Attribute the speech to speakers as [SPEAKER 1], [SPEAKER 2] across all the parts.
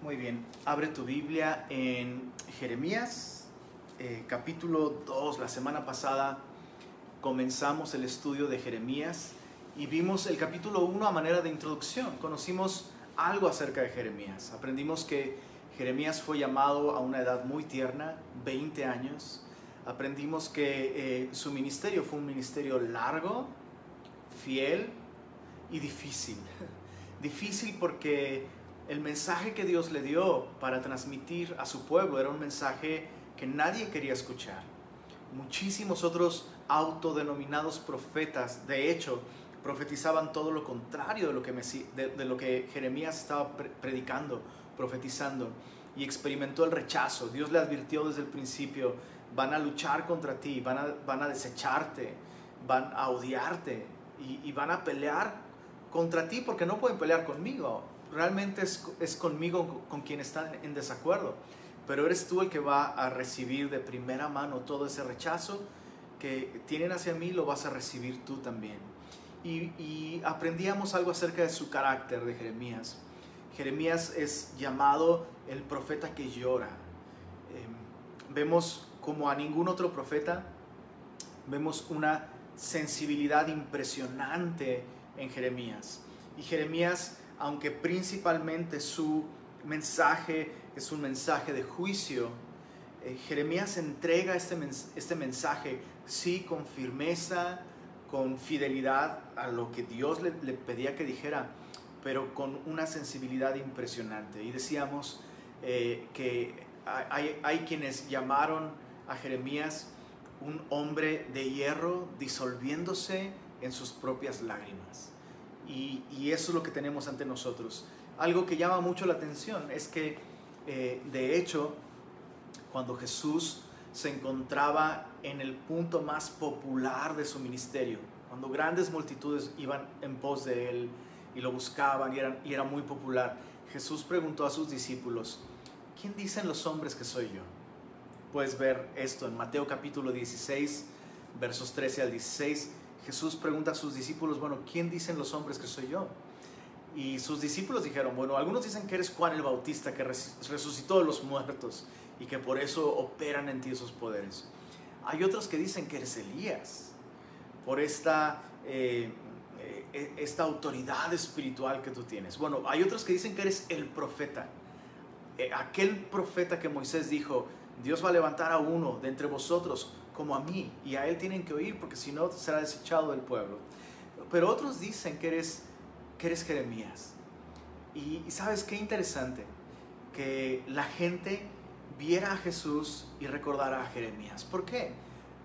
[SPEAKER 1] Muy bien, abre tu Biblia en Jeremías, eh, capítulo 2. La semana pasada comenzamos el estudio de Jeremías y vimos el capítulo 1 a manera de introducción. Conocimos algo acerca de Jeremías. Aprendimos que Jeremías fue llamado a una edad muy tierna, 20 años. Aprendimos que eh, su ministerio fue un ministerio largo, fiel y difícil. difícil porque el mensaje que Dios le dio para transmitir a su pueblo era un mensaje que nadie quería escuchar. Muchísimos otros autodenominados profetas, de hecho, profetizaban todo lo contrario de lo que, Jeremías estaba predicando, profetizando, y experimentó el rechazo. Dios le advirtió desde el principio, van a luchar contra ti, van a, desecharte, van a odiarte y van a pelear contra ti porque no pueden pelear conmigo realmente es, conmigo con quien están en desacuerdo, pero eres tú el que va a recibir de primera mano todo ese rechazo que tienen hacia mí, lo vas a recibir tú también. Y, aprendíamos algo acerca de su carácter de Jeremías. Jeremías es llamado el profeta que llora. Em, vemos como a ningún otro profeta, vemos una sensibilidad impresionante en Jeremías. Y Jeremías aunque principalmente su mensaje es un mensaje de juicio, eh, Jeremías entrega este, este mensaje, sí, con firmeza, con fidelidad a lo que Dios le, pedía que dijera, pero con una sensibilidad impresionante. Y decíamos eh, que hay, hay quienes llamaron a Jeremías un hombre de hierro disolviéndose en sus propias lágrimas. Y, eso es lo que tenemos ante nosotros. Algo que llama mucho la atención es que, eh, de hecho, cuando Jesús se encontraba en el punto más popular de su ministerio, cuando grandes multitudes iban en pos de él y lo buscaban y, y era muy popular, Jesús preguntó a sus discípulos, ¿quién dicen los hombres que soy yo? Puedes ver esto en Mateo capítulo 16, versos 13 al 16. Jesús pregunta a sus discípulos, bueno, ¿quién dicen los hombres que soy yo? Y sus discípulos dijeron, bueno, algunos dicen que eres Juan el Bautista, que resucitó de los muertos y que por eso operan en ti esos poderes. Hay otros que dicen que eres Elías, por esta, eh, eh, esta autoridad espiritual que tú tienes. Bueno, hay otros que dicen que eres el profeta, eh, aquel profeta que Moisés dijo, Dios va a levantar a uno de entre vosotros como a mí, y a él tienen que oír porque si no será desechado del pueblo. Pero otros dicen que eres, que eres Jeremías. Y, sabes qué interesante, que la gente viera a Jesús y recordara a Jeremías. ¿Por qué?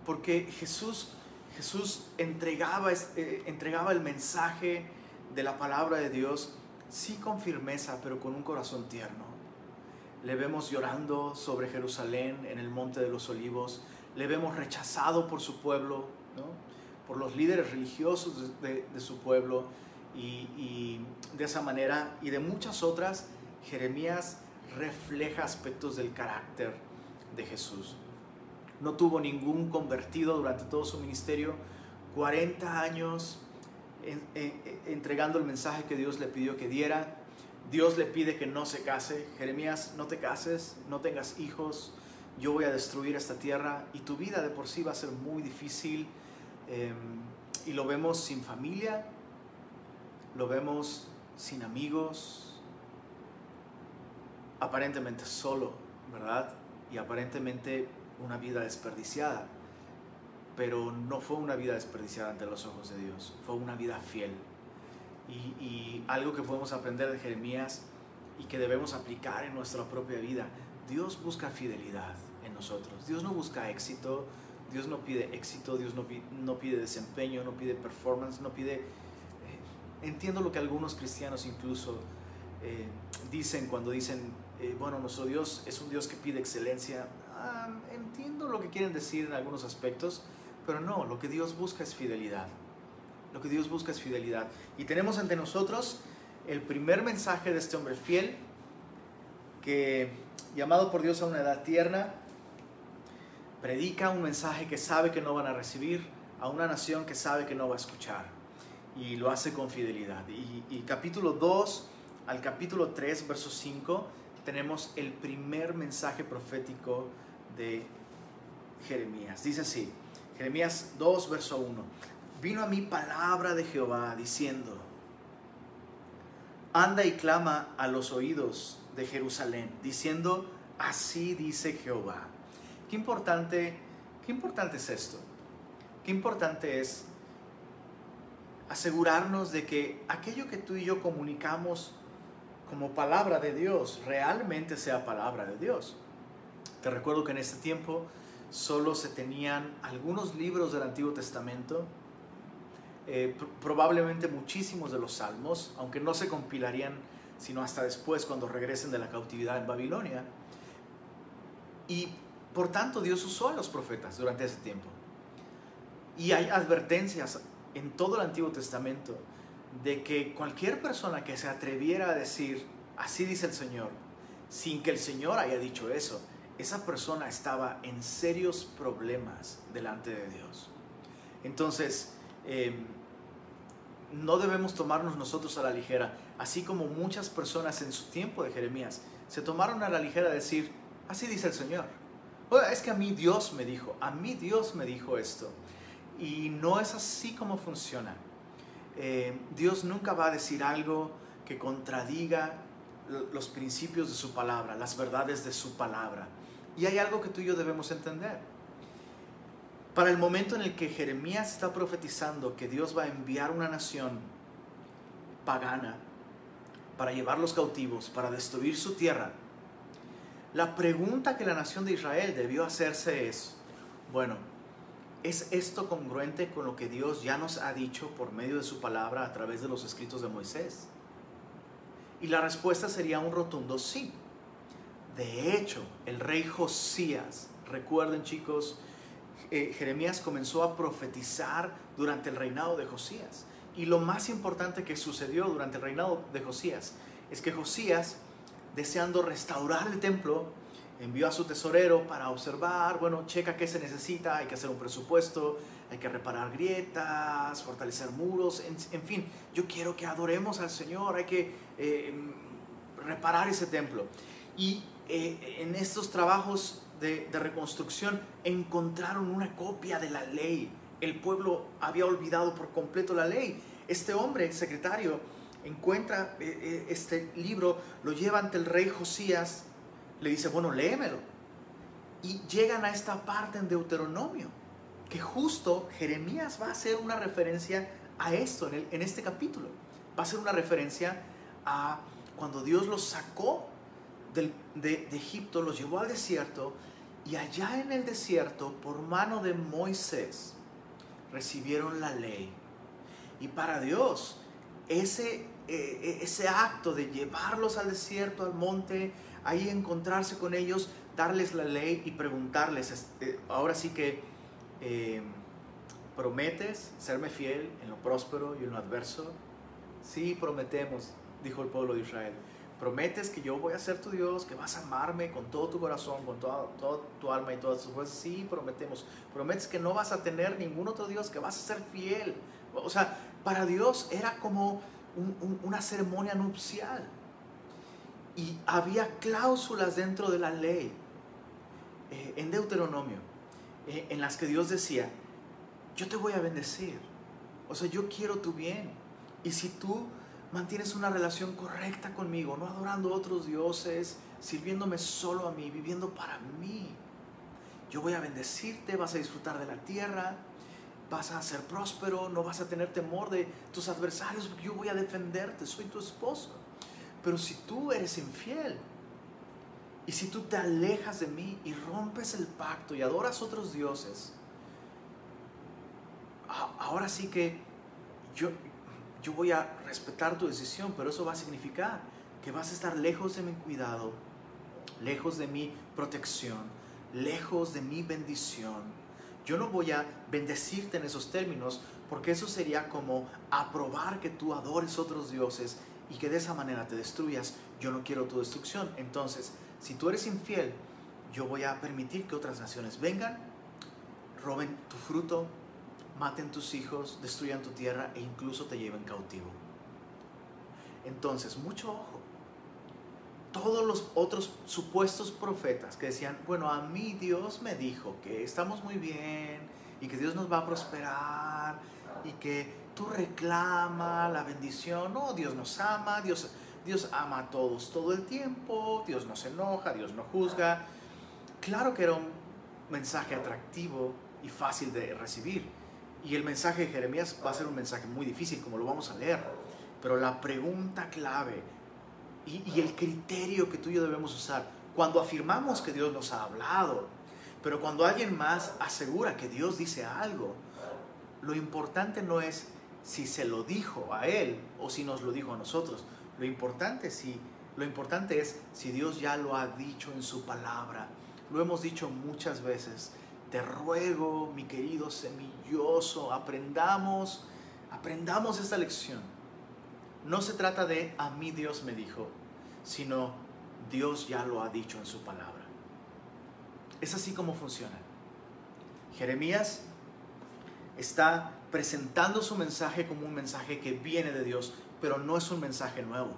[SPEAKER 1] Porque Jesús, Jesús entregaba, eh, entregaba el mensaje de la palabra de Dios, sí con firmeza, pero con un corazón tierno. Le vemos llorando sobre Jerusalén en el Monte de los Olivos le vemos rechazado por su pueblo, por los líderes religiosos de, su pueblo y, de esa manera y de muchas otras, Jeremías refleja aspectos del carácter de Jesús. No tuvo ningún convertido durante todo su ministerio, 40 años entregando el mensaje que Dios le pidió que diera. Dios le pide que no se case. Jeremías, no te cases, no tengas hijos, yo voy a destruir esta tierra y tu vida de por sí va a ser muy difícil. Em, y lo vemos sin familia, lo vemos sin amigos, aparentemente solo, ¿verdad? Y aparentemente una vida desperdiciada. Pero no fue una vida desperdiciada ante los ojos de Dios, fue una vida fiel. Y, y algo que podemos aprender de Jeremías y que debemos aplicar en nuestra propia vida. Dios busca fidelidad en nosotros. Dios no busca éxito, Dios no pide éxito, Dios no pide, desempeño, no pide performance, no pide... Eh, entiendo lo que algunos cristianos incluso eh, dicen cuando dicen, eh, bueno, nuestro Dios es un Dios que pide excelencia. Ah, entiendo lo que quieren decir en algunos aspectos, pero no, lo que Dios busca es fidelidad. Lo que Dios busca es fidelidad. Y tenemos ante nosotros el primer mensaje de este hombre fiel, que llamado por Dios a una edad tierna, predica un mensaje que sabe que no van a recibir a una nación que sabe que no va a escuchar. Y lo hace con fidelidad. Y, capítulo 2 al capítulo 3, verso 5, tenemos el primer mensaje profético de Jeremías. Dice así, Jeremías 2, verso 1. Vino a mí palabra de Jehová diciendo, anda y clama a los oídos de Jerusalén, diciendo, así dice Jehová. Qué importante, qué importante es esto. Qué importante es asegurarnos de que aquello que tú y yo comunicamos como palabra de Dios realmente sea palabra de Dios. Te recuerdo que en este tiempo solo se tenían algunos libros del Antiguo Testamento, eh, probablemente muchísimos de los salmos, aunque no se compilarían sino hasta después cuando regresen de la cautividad en Babilonia. Y por tanto Dios usó a los profetas durante ese tiempo. Y hay advertencias en todo el Antiguo Testamento de que cualquier persona que se atreviera a decir, así dice el Señor, sin que el Señor haya dicho eso, esa persona estaba en serios problemas delante de Dios. Entonces, em, no debemos tomarnos nosotros a la ligera, así como muchas personas en su tiempo de Jeremías se tomaron a la ligera decir, así dice el Señor. es que a mí Dios me dijo, a mí Dios me dijo esto. Y no es así como funciona. Eh, Dios nunca va a decir algo que contradiga los principios de su palabra, las verdades de su palabra. Y hay algo que tú y yo debemos entender. Para el momento en el que Jeremías está profetizando que Dios va a enviar una nación pagana para llevar los cautivos, para destruir su tierra, la pregunta que la nación de Israel debió hacerse es, bueno, ¿Es esto congruente con lo que Dios ya nos ha dicho por medio de su palabra a través de los escritos de Moisés? Y la respuesta sería un rotundo sí. De hecho, el rey Josías, recuerden chicos, eh, Jeremías comenzó a profetizar durante el reinado de Josías. Y lo más importante que sucedió durante el reinado de Josías es que Josías, deseando restaurar el templo, envió a su tesorero para observar, bueno, checa qué se necesita, hay que hacer un presupuesto, hay que reparar grietas, fortalecer muros, en, fin, yo quiero que adoremos al Señor, hay que eh, reparar ese templo. Y eh, en estos trabajos de, de reconstrucción encontraron una copia de la ley. El pueblo había olvidado por completo la ley. Este hombre, secretario, encuentra eh, este libro, lo lleva ante el rey Josías, le dice, bueno, léemelo. Y llegan a esta parte en Deuteronomio, que justo Jeremías va a hacer una referencia a esto en, este capítulo. Va a ser una referencia a cuando Dios los sacó de Egipto, los llevó al desierto, y allá en el desierto, por mano de Moisés, recibieron la ley. Y para Dios, ese, eh, ese acto de llevarlos al desierto, al monte, ahí encontrarse con ellos, darles la ley y preguntarles, este, ahora sí que, eh, ¿prometes serme fiel en lo próspero y en lo adverso? Sí, prometemos, dijo el pueblo de Israel. Prometes que yo voy a ser tu Dios, que vas a amarme con todo tu corazón, con toda, tu alma y todas tus fuerzas. Sí, prometemos. Prometes que no vas a tener ningún otro Dios, que vas a ser fiel. O sea, para Dios era como una ceremonia nupcial. Y había cláusulas dentro de la ley, eh, en Deuteronomio, eh, en las que Dios decía, yo te voy a bendecir. O sea, yo quiero tu bien. Y si tú mantienes una relación correcta conmigo, no adorando a otros dioses, sirviéndome solo a mí, viviendo para mí, yo voy a bendecirte, vas a disfrutar de la tierra, vas a ser próspero, no vas a tener temor de tus adversarios, porque yo voy a defenderte, soy tu esposo. Pero si tú eres infiel y si tú te alejas de mí y rompes el pacto y adoras otros dioses, ahora sí que yo, yo voy a respetar tu decisión, pero eso va a significar que vas a estar lejos de mi cuidado, lejos de mi protección, lejos de mi bendición. Yo no voy a bendecirte en esos términos porque eso sería como aprobar que tú adores otros dioses y que de esa manera te destruyas, yo no quiero tu destrucción. Entonces, si tú eres infiel, yo voy a permitir que otras naciones vengan, roben tu fruto, maten tus hijos, destruyan tu tierra e incluso te lleven cautivo. Entonces, mucho ojo. todos los otros supuestos profetas que decían, bueno, a mí Dios me dijo que estamos muy bien y que Dios nos va a prosperar y que tú reclama la bendición, no, Dios nos ama, Dios, Dios ama a todos todo el tiempo, Dios no se enoja, Dios no juzga. Claro que era un mensaje atractivo y fácil de recibir. Y el mensaje de Jeremías va a ser un mensaje muy difícil, como lo vamos a leer. Pero la pregunta clave y, el criterio que tú y yo debemos usar cuando afirmamos que Dios nos ha hablado, pero cuando alguien más asegura que Dios dice algo, lo importante no es si se lo dijo a él o si nos lo dijo a nosotros. Lo importante, si, lo importante es si Dios ya lo ha dicho en su palabra. Lo hemos dicho muchas veces. Te ruego, mi querido semilloso, aprendamos, aprendamos esta lección. No se trata de a mí Dios me dijo, sino Dios ya lo ha dicho en su palabra. Es así como funciona. Jeremías está presentando su mensaje como un mensaje que viene de Dios, pero no es un mensaje nuevo.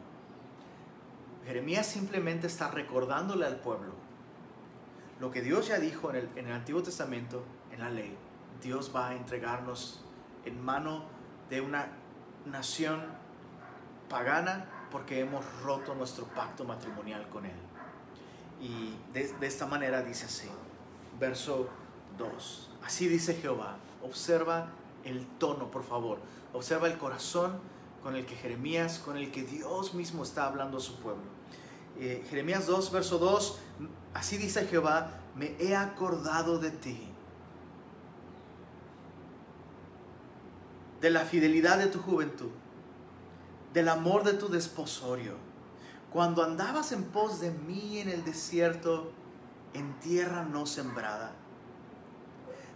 [SPEAKER 1] Jeremías simplemente está recordándole al pueblo lo que Dios ya dijo en el, en el Antiguo Testamento, en la ley. Dios va a entregarnos en mano de una nación pagana porque hemos roto nuestro pacto matrimonial con Él. Y de, esta manera dice así, verso 2, así dice Jehová, observa el tono, por favor, observa el corazón con el que Jeremías, con el que Dios mismo está hablando a su pueblo. Eh, Jeremías 2, verso 2, así dice Jehová, me he acordado de ti, de la fidelidad de tu juventud del amor de tu desposorio. Cuando andabas en pos de mí en el desierto, en tierra no sembrada.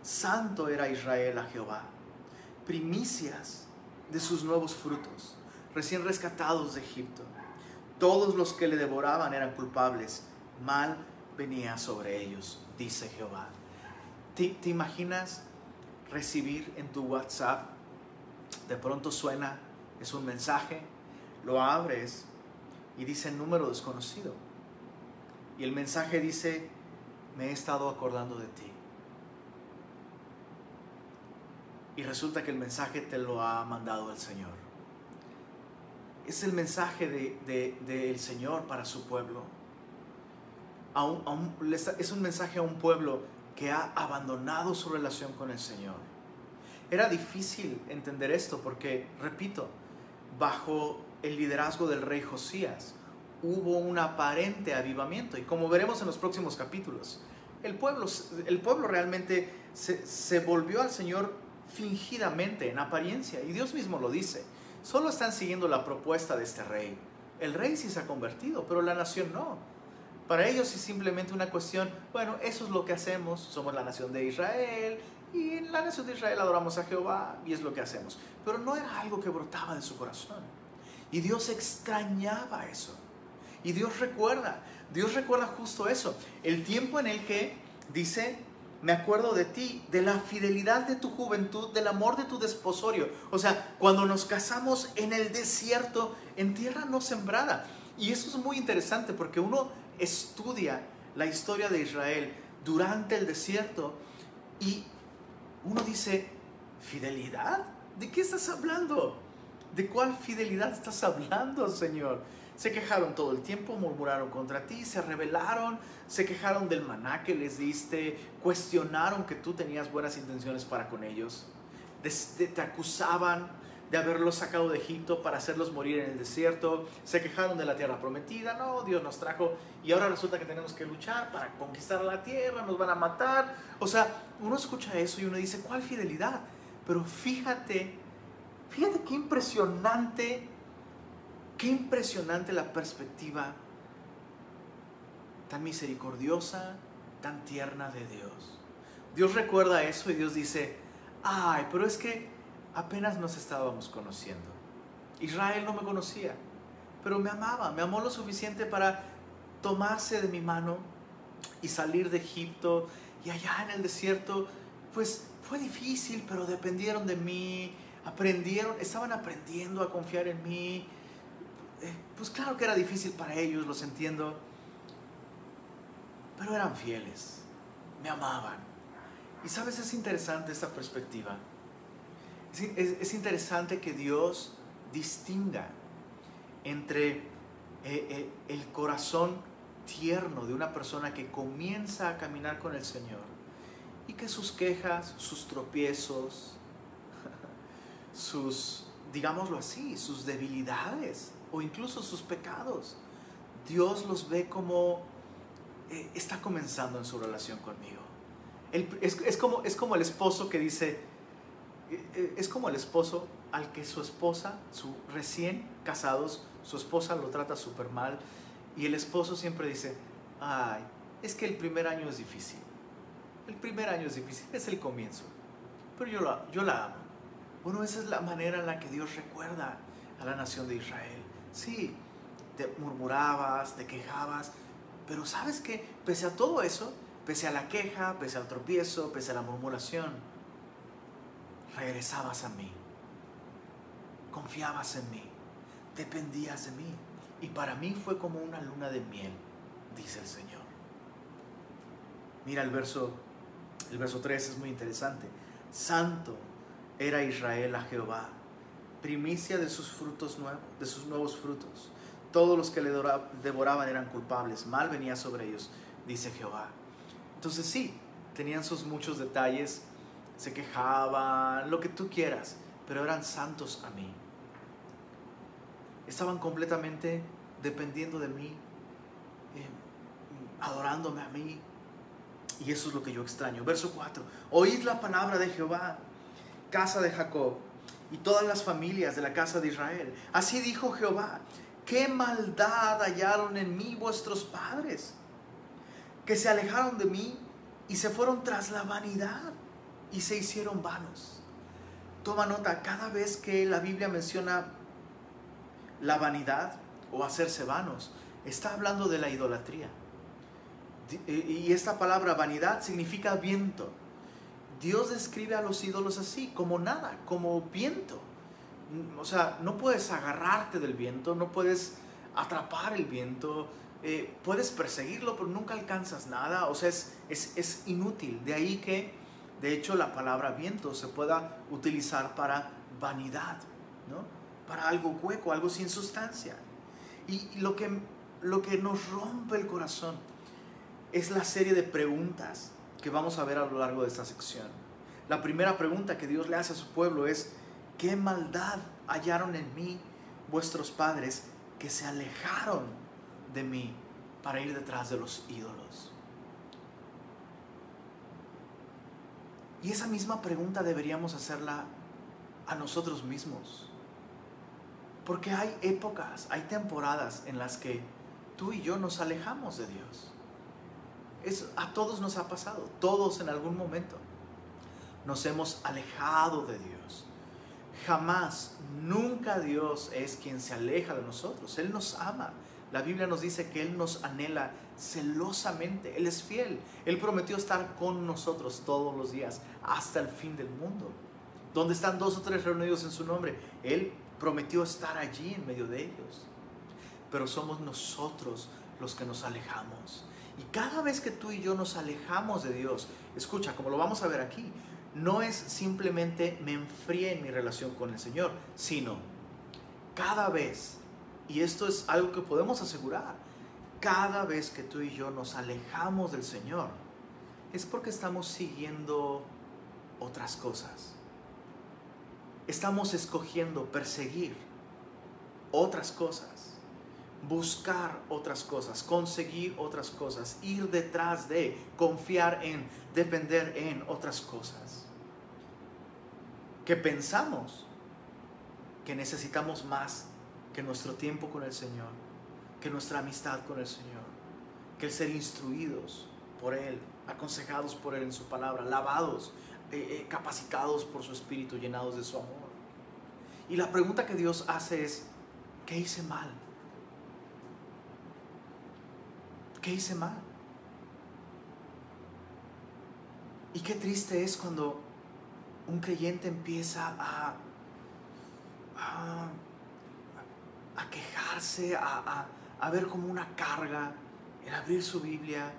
[SPEAKER 1] Santo era Israel a Jehová, primicias de sus nuevos frutos, recién rescatados de Egipto. Todos los que le devoraban eran culpables, mal venía sobre ellos, dice Jehová. ¿Te, imaginas recibir en tu WhatsApp? De pronto suena es un mensaje, lo abres y dice número desconocido. Y el mensaje dice, me he estado acordando de ti. Y resulta que el mensaje te lo ha mandado el Señor. Es el mensaje del de, Señor para su pueblo. Es un mensaje a un pueblo que ha abandonado su relación con el Señor. Era difícil entender esto porque, repito, bajo el liderazgo del rey Josías hubo un aparente avivamiento y como veremos en los próximos capítulos, el pueblo, el pueblo realmente se, se volvió al Señor fingidamente, en apariencia, y Dios mismo lo dice. Solo están siguiendo la propuesta de este rey. El rey sí se ha convertido, pero la nación no. Para ellos es simplemente una cuestión, bueno, eso es lo que hacemos, somos la nación de Israel, y en la nación de Israel adoramos a Jehová y es lo que hacemos. Pero no era algo que brotaba de su corazón. Y Dios extrañaba eso. Y Dios recuerda, Dios recuerda justo eso. El tiempo en el que dice, me acuerdo de ti, de la fidelidad de tu juventud, del amor de tu desposorio. O sea, cuando nos casamos en el desierto, en tierra no sembrada. Y eso es muy interesante porque uno estudia la historia de Israel durante el desierto y uno dice, ¿fidelidad? ¿De qué estás hablando? ¿De cuál fidelidad estás hablando, Señor? Se quejaron todo el tiempo, murmuraron contra ti, se rebelaron, se quejaron del maná que les diste, cuestionaron que tú tenías buenas intenciones para con ellos, te acusaban de haberlos sacado de Egipto para hacerlos morir en el desierto, se quejaron de la tierra prometida, no, Dios nos trajo y ahora resulta que tenemos que luchar para conquistar la tierra, nos van a matar. O sea, uno escucha eso y uno dice, ¿cuál fidelidad? Pero fíjate, fíjate qué impresionante, qué impresionante la perspectiva tan misericordiosa, tan tierna de Dios. Dios recuerda eso y Dios dice, ay, pero es que apenas nos estábamos conociendo. Israel no me conocía, pero me amaba, me amó lo suficiente para tomarse de mi mano y salir de Egipto y allá en el desierto, pues fue difícil, pero dependieron de mí, aprendieron, estaban aprendiendo a confiar en mí. eh, pues claro que era difícil para ellos, los entiendo, pero eran fieles, me amaban. Y sabes, es interesante esta perspectiva. Es, interesante que Dios distinga entre eh, eh, el corazón tierno de una persona que comienza a caminar con el Señor y que sus quejas, sus tropiezos, sus, digámoslo así, sus debilidades o incluso sus pecados, Dios los ve como eh, está comenzando en su relación conmigo. es, como, es como el esposo que dice, es como el esposo al que su esposa, su recién casados, su esposa lo trata súper mal y el esposo siempre dice, ay, es que el primer año es difícil. El primer año es difícil, es el comienzo. Pero yo la, yo la amo. Bueno, esa es la manera en la que Dios recuerda a la nación de Israel. Sí, te murmurabas, te quejabas, pero sabes que pese a todo eso, pese a la queja, pese al tropiezo, pese a la murmuración, regresabas a mí, confiabas en mí, dependías de mí. Y para mí fue como una luna de miel, dice el Señor. Mira el verso, el verso 3 es muy interesante. Santo era Israel a Jehová, primicia de sus frutos nuevos, de sus nuevos frutos. Todos los que le devoraban eran culpables, mal venía sobre ellos, dice Jehová. Entonces sí, tenían sus muchos detalles, se quejaban, lo que tú quieras, pero eran santos a mí. Estaban completamente dependiendo de mí, eh, adorándome a mí. Y eso es lo que yo extraño. Verso 4. Oíd la palabra de Jehová, casa de Jacob, y todas las familias de la casa de Israel. Así dijo Jehová, qué maldad hallaron en mí vuestros padres, que se alejaron de mí y se fueron tras la vanidad y se hicieron vanos. Toma nota, cada vez que la Biblia menciona la vanidad o hacerse vanos, está hablando de la idolatría. Y esta palabra vanidad significa viento. Dios describe a los ídolos así, como nada, como viento. O sea, no puedes agarrarte del viento, no puedes atrapar el viento, eh, puedes perseguirlo, pero nunca alcanzas nada. O sea, es, es, es inútil. De ahí que de hecho, la palabra viento se pueda utilizar para vanidad, ¿no? para algo hueco, algo sin sustancia. Y lo que, lo que nos rompe el corazón es la serie de preguntas que vamos a ver a lo largo de esta sección. La primera pregunta que Dios le hace a su pueblo es, ¿qué maldad hallaron en mí vuestros padres que se alejaron de mí para ir detrás de los ídolos? Y esa misma pregunta deberíamos hacerla a nosotros mismos. Porque hay épocas, hay temporadas en las que tú y yo nos alejamos de Dios. Es, a todos nos ha pasado, todos en algún momento. Nos hemos alejado de Dios. Jamás, nunca Dios es quien se aleja de nosotros. Él nos ama. La Biblia nos dice que Él nos anhela celosamente. Él es fiel. Él prometió estar con nosotros todos los días hasta el fin del mundo. Donde están dos o tres reunidos en su nombre, Él prometió estar allí en medio de ellos. Pero somos nosotros los que nos alejamos. Y cada vez que tú y yo nos alejamos de Dios, escucha, como lo vamos a ver aquí, no es simplemente me enfríe en mi relación con el Señor, sino cada vez y esto es algo que podemos asegurar. Cada vez que tú y yo nos alejamos del Señor, es porque estamos siguiendo otras cosas. Estamos escogiendo perseguir otras cosas, buscar otras cosas, conseguir otras cosas, ir detrás de, confiar en, depender en otras cosas. Que pensamos que necesitamos más que nuestro tiempo con el Señor, que nuestra amistad con el Señor, que el ser instruidos por Él, aconsejados por Él en su palabra, lavados, eh, eh, capacitados por su Espíritu, llenados de su amor. Y la pregunta que Dios hace es, ¿qué hice mal? ¿Qué hice mal? Y qué triste es cuando un creyente empieza a, a a quejarse, a, a ver como una carga el abrir su Biblia,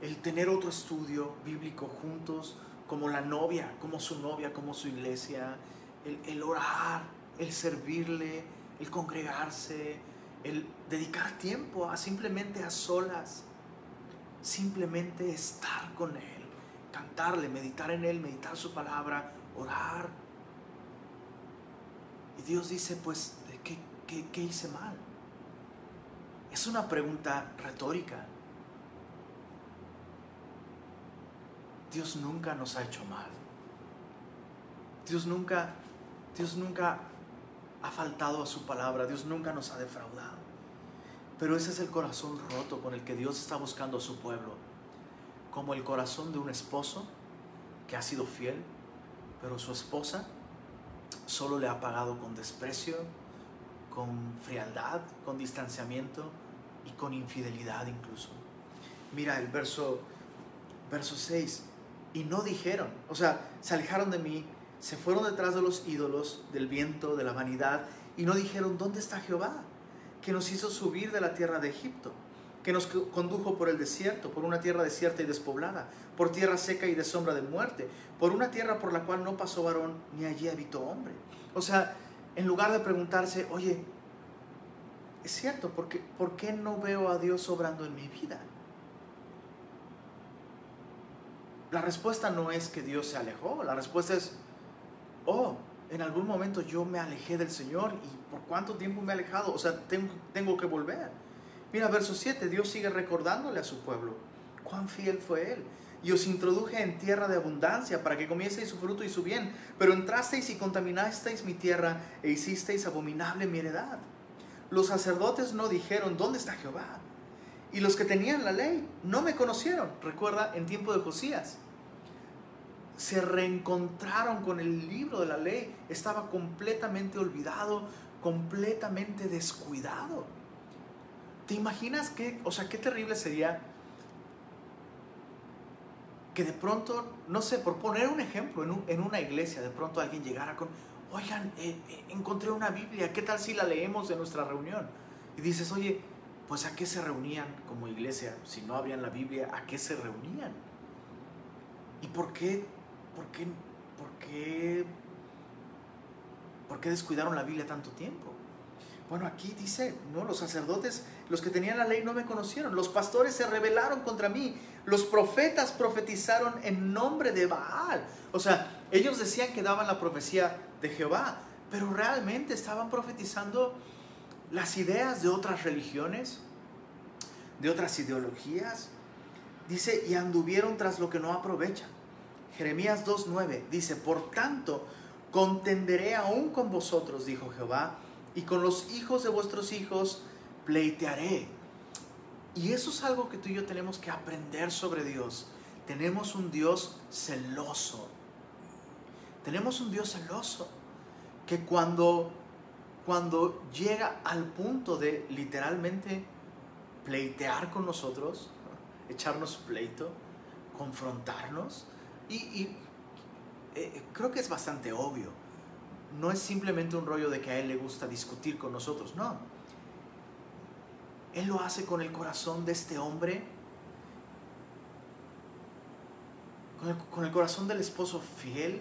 [SPEAKER 1] el tener otro estudio bíblico juntos, como la novia, como su novia, como su iglesia, el, el orar, el servirle, el congregarse, el dedicar tiempo a simplemente a solas, simplemente estar con Él, cantarle, meditar en Él, meditar su palabra, orar. Y Dios dice, pues, ¿qué, qué, qué hice mal? Es una pregunta retórica. Dios nunca nos ha hecho mal. Dios nunca, Dios nunca ha faltado a su palabra. Dios nunca nos ha defraudado. Pero ese es el corazón roto con el que Dios está buscando a su pueblo. Como el corazón de un esposo que ha sido fiel, pero su esposa solo le ha pagado con desprecio, con frialdad, con distanciamiento y con infidelidad incluso. Mira el verso, verso 6. Y no dijeron, o sea, se alejaron de mí, se fueron detrás de los ídolos, del viento, de la vanidad, y no dijeron, ¿dónde está Jehová? Que nos hizo subir de la tierra de Egipto, que nos condujo por el desierto, por una tierra desierta y despoblada, por tierra seca y de sombra de muerte, por una tierra por la cual no pasó varón, ni allí habitó hombre. O sea, en lugar de preguntarse, oye, es cierto, porque, ¿por qué no veo a Dios obrando en mi vida? La respuesta no es que Dios se alejó, la respuesta es, oh, en algún momento yo me alejé del Señor y por cuánto tiempo me he alejado, o sea, tengo, tengo que volver. Mira, verso 7, Dios sigue recordándole a su pueblo cuán fiel fue Él. Y os introduje en tierra de abundancia para que comieseis su fruto y su bien, pero entrasteis y contaminasteis mi tierra e hicisteis abominable mi heredad los sacerdotes no dijeron, ¿dónde está Jehová? Y los que tenían la ley no me conocieron. Recuerda, en tiempo de Josías. Se reencontraron con el libro de la ley. Estaba completamente olvidado, completamente descuidado. ¿Te imaginas qué, o sea, qué terrible sería que de pronto, no sé, por poner un ejemplo, en, en una iglesia, de pronto alguien llegara con, oigan, eh, eh, encontré una Biblia, ¿qué tal si la leemos en nuestra reunión? Y dices, oye, pues ¿a qué se reunían como iglesia? Si no abrían la Biblia, ¿a qué se reunían? ¿Y por qué, por qué, por qué, por qué descuidaron la Biblia tanto tiempo? Bueno, aquí dice, no, los sacerdotes, los que tenían la ley no me conocieron, los pastores se rebelaron contra mí, los profetas profetizaron en nombre de Baal. O sea, ellos decían que daban la profecía de Jehová, pero realmente estaban profetizando las ideas de otras religiones, de otras ideologías. Dice, y anduvieron tras lo que no aprovechan. Jeremías 2.9 dice, por tanto, contenderé aún con vosotros, dijo Jehová, y con los hijos de vuestros hijos pleitearé. Y eso es algo que tú y yo tenemos que aprender sobre Dios. Tenemos un Dios celoso tenemos un Dios celoso que cuando, cuando llega al punto de literalmente pleitear con nosotros, echarnos pleito, confrontarnos, y, eh, creo que es bastante obvio. No es simplemente un rollo de que a Él le gusta discutir con nosotros, no. Él lo hace con el corazón de este hombre, con el, corazón del esposo fiel,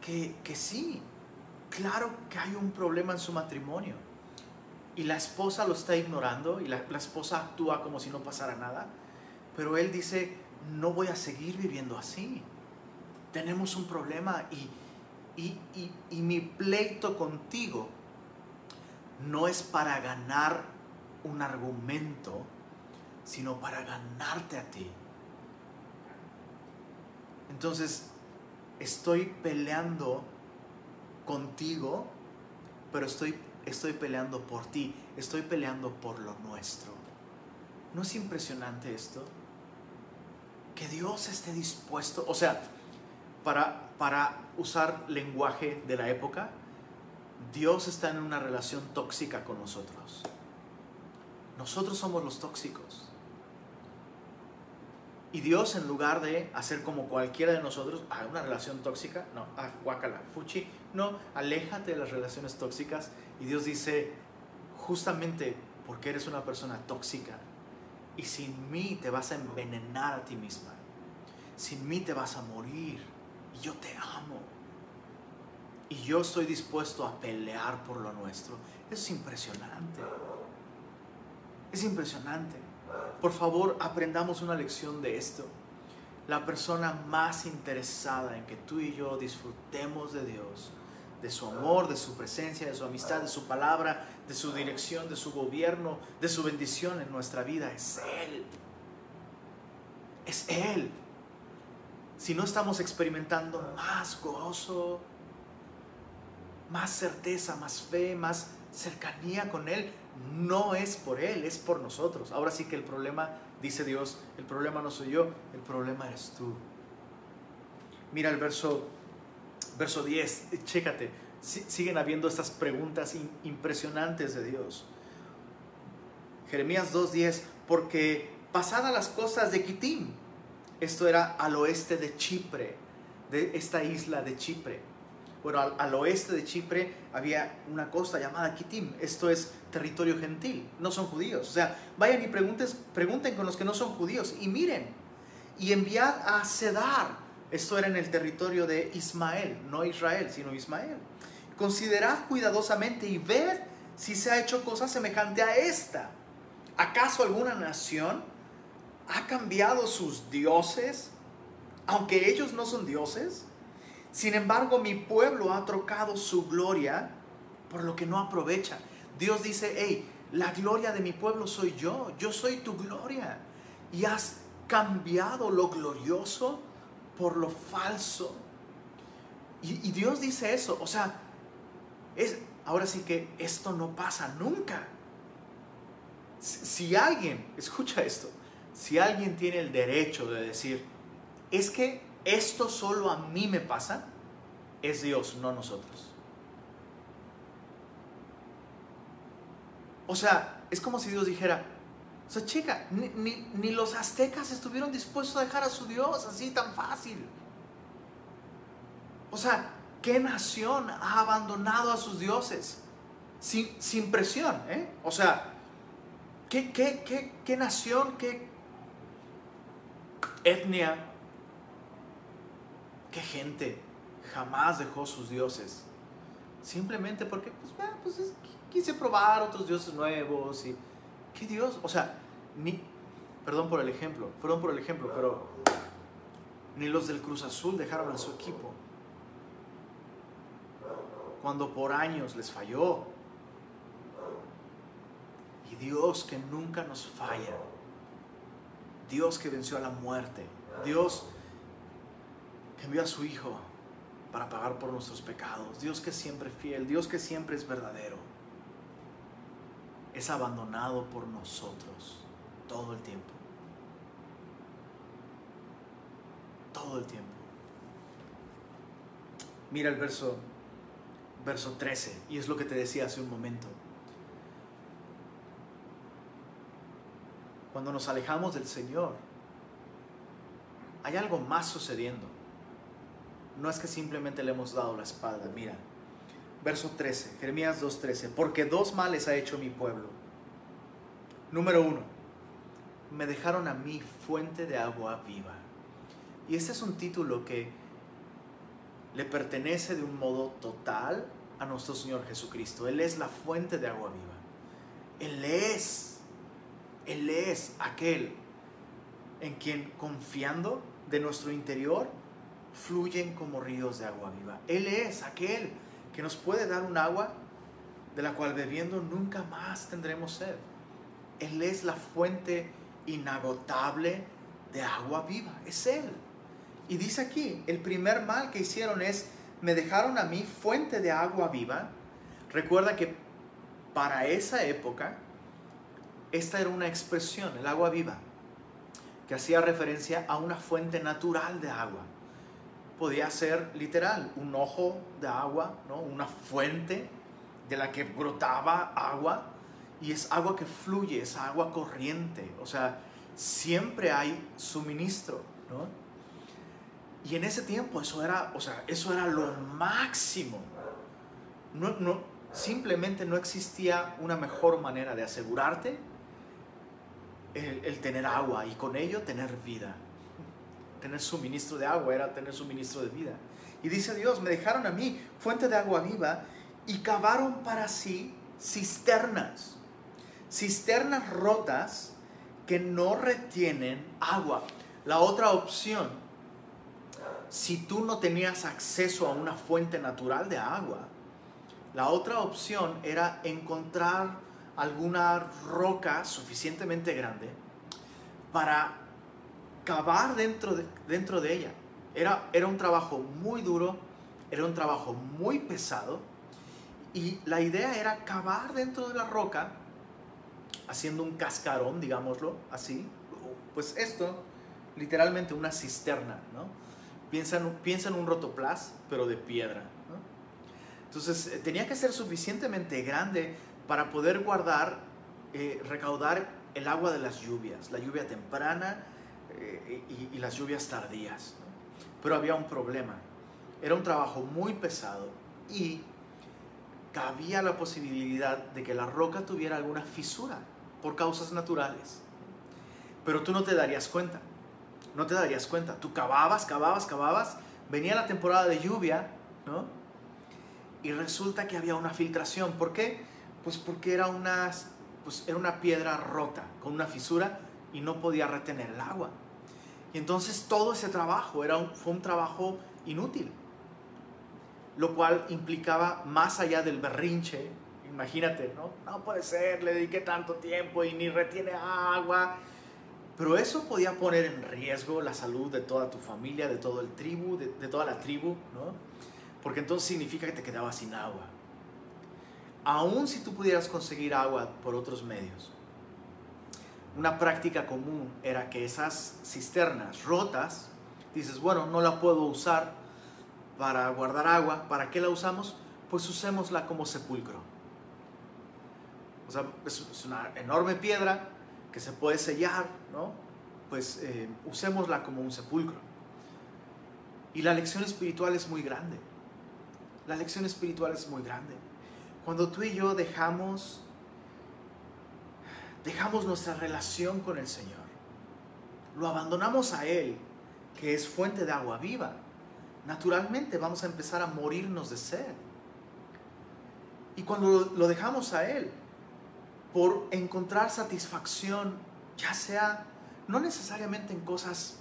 [SPEAKER 1] que, sí, claro que hay un problema en su matrimonio. Y la esposa lo está ignorando y la, esposa actúa como si no pasara nada. Pero él dice, no voy a seguir viviendo así. Tenemos un problema y, y, mi pleito contigo no es para ganar un argumento, sino para ganarte a ti. Entonces, estoy peleando contigo, pero estoy, estoy peleando por ti, estoy peleando por lo nuestro. ¿No es impresionante esto? Que Dios esté dispuesto, o sea, para, para usar lenguaje de la época, Dios está en una relación tóxica con nosotros. Nosotros somos los tóxicos. Y Dios, en lugar de hacer como cualquiera de nosotros, a una relación tóxica, no, ah, guacala, fuchi, no, aléjate de las relaciones tóxicas. Y Dios dice, justamente porque eres una persona tóxica y sin mí te vas a envenenar a ti misma. Sin mí te vas a morir y yo te amo. Y yo estoy dispuesto a pelear por lo nuestro. Es impresionante. Es impresionante. Por favor, aprendamos una lección de esto. La persona más interesada en que tú y yo disfrutemos de Dios de su amor, de su presencia, de su amistad, de su palabra, de su dirección, de su gobierno, de su bendición en nuestra vida. Es Él. Es Él. Si no estamos experimentando más gozo, más certeza, más fe, más cercanía con Él, no es por Él, es por nosotros. Ahora sí que el problema, dice Dios, el problema no soy yo, el problema eres tú. Mira el verso Verso 10, chécate, siguen habiendo estas preguntas impresionantes de Dios. Jeremías 2.10, porque pasadas las costas de Kitim, esto era al oeste de Chipre, de esta isla de Chipre. Bueno, al, oeste de Chipre había una costa llamada Kitim, esto es territorio gentil, no son judíos. O sea, vayan y pregunten con los que no son judíos y miren, y enviad a Cedar, esto era en el territorio de Ismael, no Israel, sino Ismael. Considerad cuidadosamente y ved si se ha hecho cosa semejante a esta. ¿Acaso alguna nación ha cambiado sus dioses, aunque ellos no son dioses? Sin embargo, mi pueblo ha trocado su gloria por lo que no aprovecha. Dios dice, hey, la gloria de mi pueblo soy yo, yo soy tu gloria. Y has cambiado lo glorioso por lo falso. Y, Dios dice eso, o sea, es, ahora sí que esto no pasa nunca. Si, si alguien, escucha esto, si alguien tiene el derecho de decir, es que esto solo a mí me pasa, es Dios, no nosotros. O sea, es como si Dios dijera, o sea, chica, ni, los aztecas estuvieron dispuestos a dejar a su Dios así tan fácil. O sea, ¿qué nación ha abandonado a sus dioses? Sin, presión, ¿eh? O sea, ¿qué, qué, qué nación, qué etnia, qué gente jamás dejó sus dioses? Simplemente porque, pues, pues quise probar otros dioses nuevos y... ¿Qué Dios? O sea, ni, perdón por el ejemplo, perdón por el ejemplo, pero ni los del Cruz Azul dejaron a su equipo. Cuando por años les falló. Y Dios que nunca nos falla. Dios que venció a la muerte. Dios envió a su Hijo para pagar por nuestros pecados. Dios que siempre es fiel. Dios que siempre es verdadero. Es abandonado por nosotros todo el tiempo. Todo el tiempo. Mira el verso, verso 13, y es lo que te decía hace un momento. Cuando nos alejamos del Señor, hay algo más sucediendo. No es que simplemente le hemos dado la espalda, mira. Verso 13, Jeremías 2.13, porque dos males ha hecho mi pueblo. Número uno, me dejaron a mí fuente de agua viva. Y este es un título que le pertenece de un modo total a nuestro Señor Jesucristo. Él es la fuente de agua viva. Él es, Él es aquel en quien confiando de nuestro interior fluyen como ríos de agua viva. Él es aquel que nos puede dar un agua de la cual bebiendo nunca más tendremos sed. Él es la fuente inagotable de agua viva. Es Él. Y dice aquí, el primer mal que hicieron es, me dejaron a mí fuente de agua viva. Recuerda que para esa época, esta era una expresión, el agua viva, que hacía referencia a una fuente natural de agua. Podía ser literal, un ojo de agua, ¿no? una fuente de la que brotaba agua y es agua que fluye, es agua corriente, o sea, siempre hay suministro, ¿no? Y en ese tiempo eso era, o sea, eso era lo máximo. No, no, simplemente no existía una mejor manera de asegurarte el, tener agua y con ello tener vida. Tener suministro de agua era tener suministro de vida. Y dice Dios, me dejaron a mí fuente de agua viva y cavaron para sí cisternas. Cisternas rotas que no retienen agua. La otra opción, si tú no tenías acceso a una fuente natural de agua, la otra opción era encontrar alguna roca suficientemente grande para cavar dentro de, dentro de ella. Era, era un trabajo muy duro, era un trabajo muy pesado y la idea era cavar dentro de la roca haciendo un cascarón, digámoslo así. Pues esto, literalmente una cisterna, ¿no? Piensa en, un rotoplas, pero de piedra. Entonces eh, tenía que ser suficientemente grande para poder guardar, eh, recaudar el agua de las lluvias, la lluvia temprana eh, y, las lluvias tardías. Pero había un problema. Era un trabajo muy pesado y cabía la posibilidad de que la roca tuviera alguna fisura por causas naturales. Pero tú no te darías cuenta. No te darías cuenta. Tú cavabas, cavabas, cavabas. Venía la temporada de lluvia, ¿no? y resulta que había una filtración. ¿Por qué? Pues porque era una, pues era una piedra rota, con una fisura y no podía retener el agua. Y entonces todo ese trabajo era fue un trabajo inútil, lo cual implicaba más allá del berrinche, imagínate, ¿no? No puede ser, le dediqué tanto tiempo y ni retiene agua. Pero eso podía poner en riesgo la salud de toda tu familia, de todo el tribu, de, de toda la tribu, ¿no? porque entonces significa que te quedabas sin agua. Aún si tú pudieras conseguir agua por otros medios, una práctica común era que esas cisternas rotas, dices, bueno, no la puedo usar para guardar agua, ¿para qué la usamos? Pues usémosla como sepulcro. O sea, es una enorme piedra que se puede sellar, ¿no? Pues eh, usémosla como un sepulcro. Y la lección espiritual es muy grande la lección espiritual es muy grande. Cuando tú y yo dejamos dejamos nuestra relación con el Señor, lo abandonamos a Él, que es fuente de agua viva, naturalmente vamos a empezar a morirnos de sed. Y cuando lo dejamos a Él, por encontrar satisfacción, ya sea no necesariamente en cosas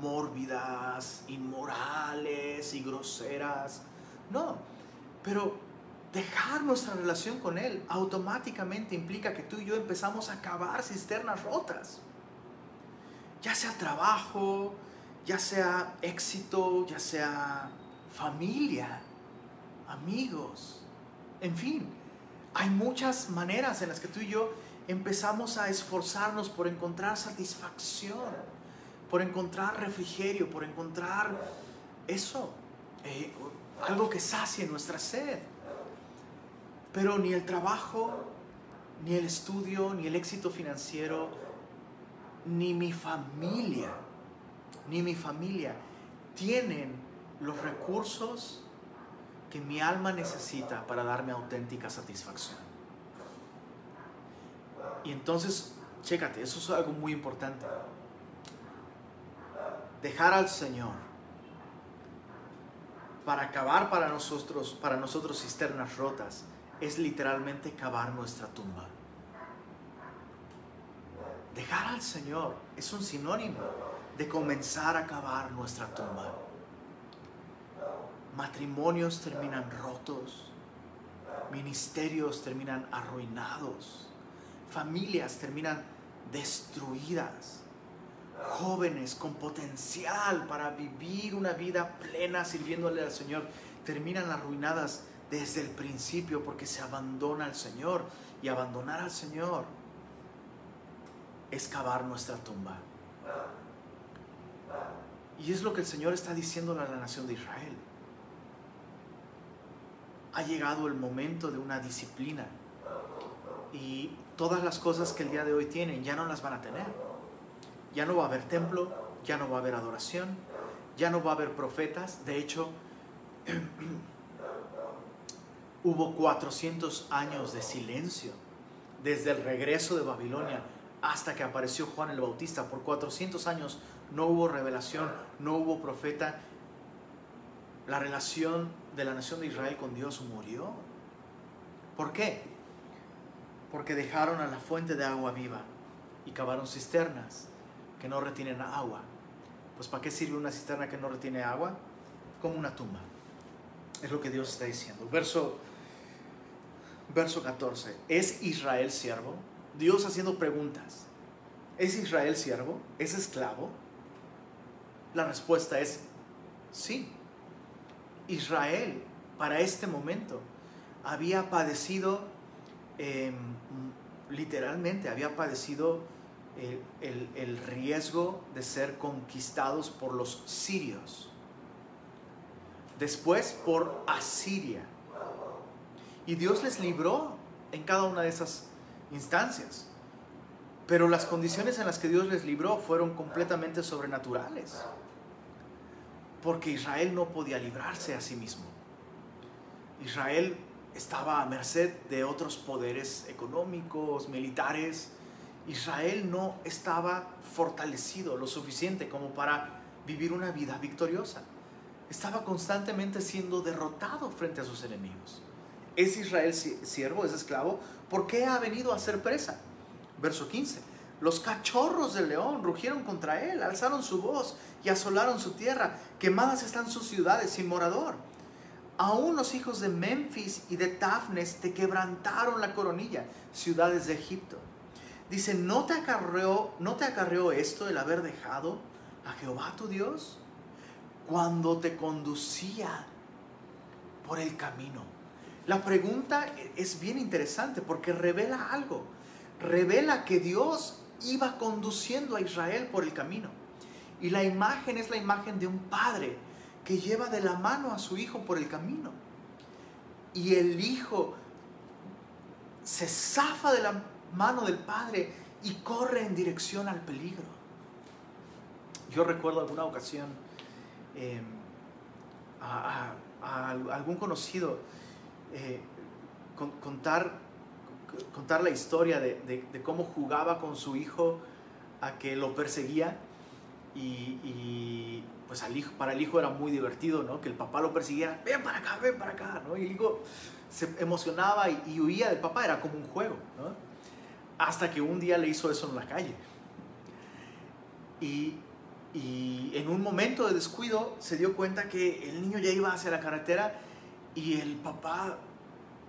[SPEAKER 1] mórbidas, inmorales y groseras, no, pero dejar nuestra relación con Él automáticamente implica que tú y yo empezamos a cavar cisternas rotas. Ya sea trabajo, ya sea éxito, ya sea familia, amigos, en fin. Hay muchas maneras en las que tú y yo empezamos a esforzarnos por encontrar satisfacción, por encontrar refrigerio, por encontrar eso. Eh, algo que sacie nuestra sed. Pero ni el trabajo, ni el estudio, ni el éxito financiero, ni mi familia, ni mi familia tienen los recursos que mi alma necesita para darme auténtica satisfacción. Y entonces, chécate, eso es algo muy importante. Dejar al Señor para cavar para nosotros, para nosotros cisternas rotas es literalmente cavar nuestra tumba. Dejar al Señor es un sinónimo de comenzar a cavar nuestra tumba. Matrimonios terminan rotos, ministerios terminan arruinados, familias terminan destruidas jóvenes con potencial para vivir una vida plena sirviéndole al Señor, terminan arruinadas desde el principio porque se abandona al Señor. Y abandonar al Señor es cavar nuestra tumba. Y es lo que el Señor está diciendo a la nación de Israel. Ha llegado el momento de una disciplina. Y todas las cosas que el día de hoy tienen ya no las van a tener ya no va a haber templo, ya no va a haber adoración, ya no va a haber profetas. De hecho, Hubo 400 años de silencio desde el regreso de Babilonia hasta que apareció Juan el Bautista. Por 400 años no hubo revelación, no hubo profeta. La relación de la nación de Israel con Dios murió. ¿Por qué? Porque dejaron a la fuente de agua viva y cavaron cisternas que no retienen agua. Pues ¿para qué sirve una cisterna que no retiene agua? Como una tumba. Es lo que Dios está diciendo. Verso, verso 14. ¿Es Israel siervo? Dios haciendo preguntas. ¿Es Israel siervo? ¿Es esclavo? La respuesta es sí. Israel para este momento había padecido, em, literalmente había padecido el, el riesgo de ser conquistados por los sirios. Después por Asiria. Y Dios les libró en cada una de esas instancias. Pero las condiciones en las que Dios les libró fueron completamente sobrenaturales. Porque Israel no podía librarse a sí mismo. Israel estaba a merced de otros poderes económicos, militares. Israel no estaba fortalecido lo suficiente como para vivir una vida victoriosa. Estaba constantemente siendo derrotado frente a sus enemigos. ¿Es Israel siervo, es esclavo? ¿Por qué ha venido a ser presa? Verso 15. Los cachorros del león rugieron contra él, alzaron su voz y asolaron su tierra. Quemadas están sus ciudades sin morador. Aún los hijos de Memphis y de Tafnes te quebrantaron la coronilla, ciudades de Egipto. Dice, ¿no te acarreó, no te acarreó esto el haber dejado a Jehová tu Dios cuando te conducía por el camino? La pregunta es bien interesante porque revela algo. Revela que Dios iba conduciendo a Israel por el camino. Y la imagen es la imagen de un padre que lleva de la mano a su hijo por el camino. Y el hijo se zafa de la mano del padre y corre en dirección al peligro. Yo recuerdo alguna ocasión em, a, algún conocido eh, contar, contar la historia de, cómo jugaba con su hijo a que lo perseguía y, pues para el hijo era muy divertido, ¿no? Que el papá lo persiguiera, ven para acá, ven para acá, ¿no? Y el hijo se emocionaba y, huía del papá, era como un juego. Hasta que un día le hizo eso en la calle. Y en un momento de descuido se dio cuenta que el niño ya iba hacia la carretera y el papá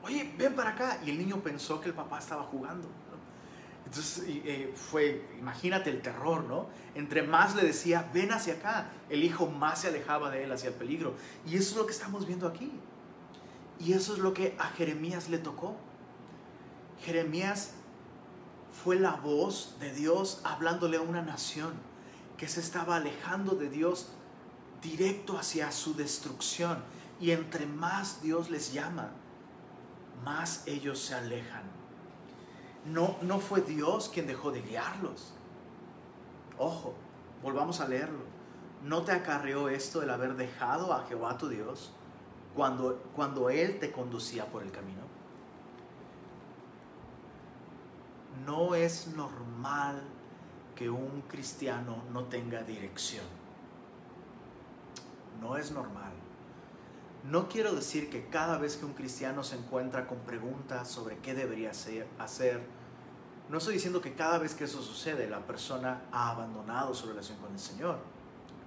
[SPEAKER 1] oye, ven para acá. Y el niño pensó que el papá estaba jugando. Entonces eh, fue, imagínate el terror, ¿no? Entre más le decía, ven hacia acá, el hijo más se alejaba de él hacia el peligro. Y eso es lo que estamos viendo aquí. Y eso es lo que a Jeremías le tocó. Jeremías fue la voz de Dios hablándole a una nación que se estaba alejando de Dios directo hacia su destrucción. Y entre más Dios les llama, más ellos se alejan. No, no fue Dios quien dejó de guiarlos. Ojo, volvamos a leerlo. ¿No te acarreó esto el haber dejado a Jehová tu Dios cuando, cuando Él te conducía por el camino? No es normal que un cristiano no tenga dirección. No es normal. No quiero decir que cada vez que un cristiano se encuentra con preguntas sobre qué debería hacer, no estoy diciendo que cada vez que eso sucede la persona ha abandonado su relación con el Señor.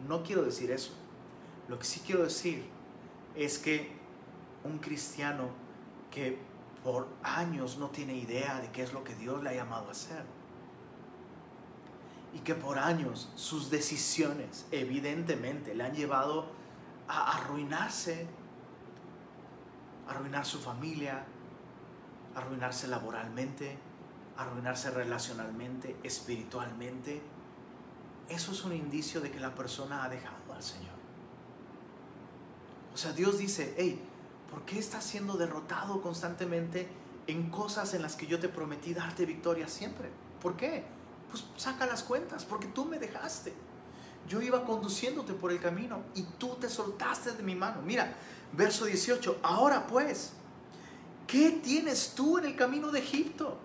[SPEAKER 1] No quiero decir eso. Lo que sí quiero decir es que un cristiano que por años no tiene idea de qué es lo que Dios le ha llamado a hacer y que por años sus decisiones evidentemente le han llevado a arruinarse arruinar su familia, arruinarse laboralmente, arruinarse relacionalmente, espiritualmente. Eso es un indicio de que la persona ha dejado al Señor. O sea, Dios dice, hey, ¿por qué estás siendo derrotado constantemente en cosas en las que yo te prometí darte victoria siempre? ¿Por qué? Pues saca las cuentas, porque tú me dejaste. Yo iba conduciéndote por el camino y tú te soltaste de mi mano. Mira, verso 18, ahora pues, ¿qué tienes tú en el camino de Egipto?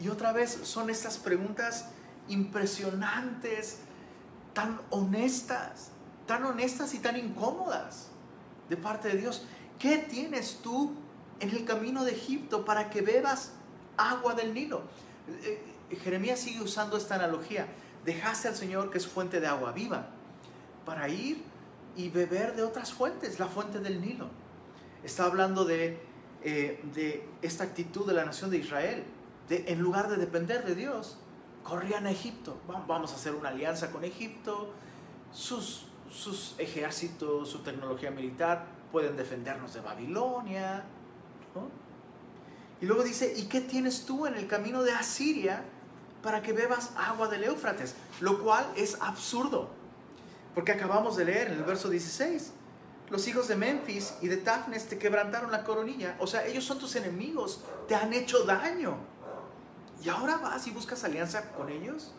[SPEAKER 1] Y otra vez son estas preguntas impresionantes, tan honestas, tan honestas y tan incómodas de parte de Dios. ¿Qué tienes tú en el camino de Egipto para que bebas agua del Nilo? Eh, eh, Jeremías sigue usando esta analogía. Dejaste al Señor, que es fuente de agua viva, para ir y beber de otras fuentes, la fuente del Nilo. Está hablando de, eh, de esta actitud de la nación de Israel, en lugar de depender de Dios, corrían a Egipto. Vamos a hacer una alianza con Egipto, sus, sus ejércitos, su tecnología militar pueden defendernos de Babilonia. Y luego dice, ¿y qué tienes tú en el camino de Asiria para que bebas agua del Éufrates? Lo cual es absurdo, porque acabamos de leer en el verso 16, los hijos de Memphis y de Tafnes te quebrantaron la coronilla, o sea, ellos son tus enemigos, te han hecho daño. ¿Y ahora vas y buscas alianza con ellos?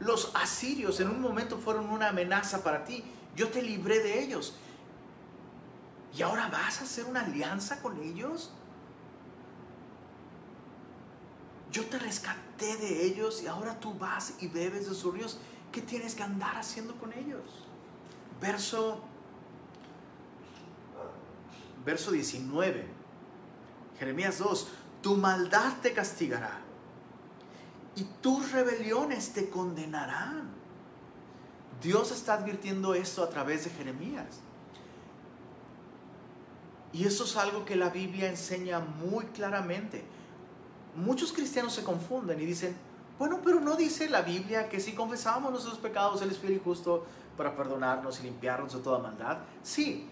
[SPEAKER 1] Los asirios en un momento fueron una amenaza para ti. Yo te libré de ellos. ¿Y ahora vas a hacer una alianza con ellos? Yo te rescaté de ellos y ahora tú vas y bebes de sus ríos. ¿Qué tienes que andar haciendo con ellos? Verso, verso 19. Jeremías 2. Tu maldad te castigará y tus rebeliones te condenarán. Dios está advirtiendo esto a través de Jeremías. Y eso es algo que la Biblia enseña muy claramente. Muchos cristianos se confunden y dicen, bueno, pero no dice la Biblia que si confesamos nuestros pecados, Él es justo para perdonarnos y limpiarnos de toda maldad. Sí,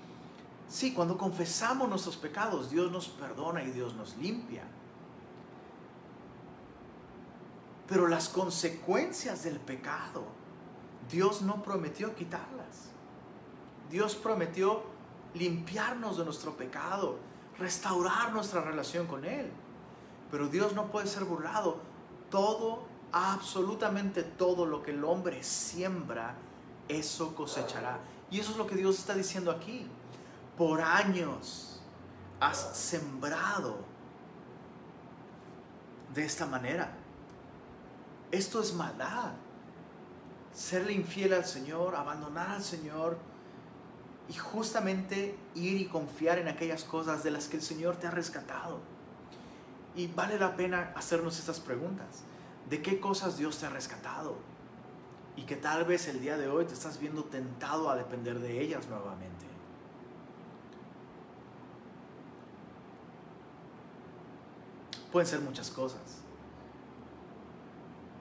[SPEAKER 1] sí, cuando confesamos nuestros pecados, Dios nos perdona y Dios nos limpia. Pero las consecuencias del pecado, Dios no prometió quitarlas. Dios prometió limpiarnos de nuestro pecado, restaurar nuestra relación con Él. Pero Dios no puede ser burlado. Todo, absolutamente todo lo que el hombre siembra, eso cosechará. Y eso es lo que Dios está diciendo aquí. Por años has sembrado de esta manera. Esto es maldad. Serle infiel al Señor, abandonar al Señor y justamente ir y confiar en aquellas cosas de las que el Señor te ha rescatado. Y vale la pena hacernos estas preguntas. ¿De qué cosas Dios te ha rescatado? Y que tal vez el día de hoy te estás viendo tentado a depender de ellas nuevamente. Pueden ser muchas cosas.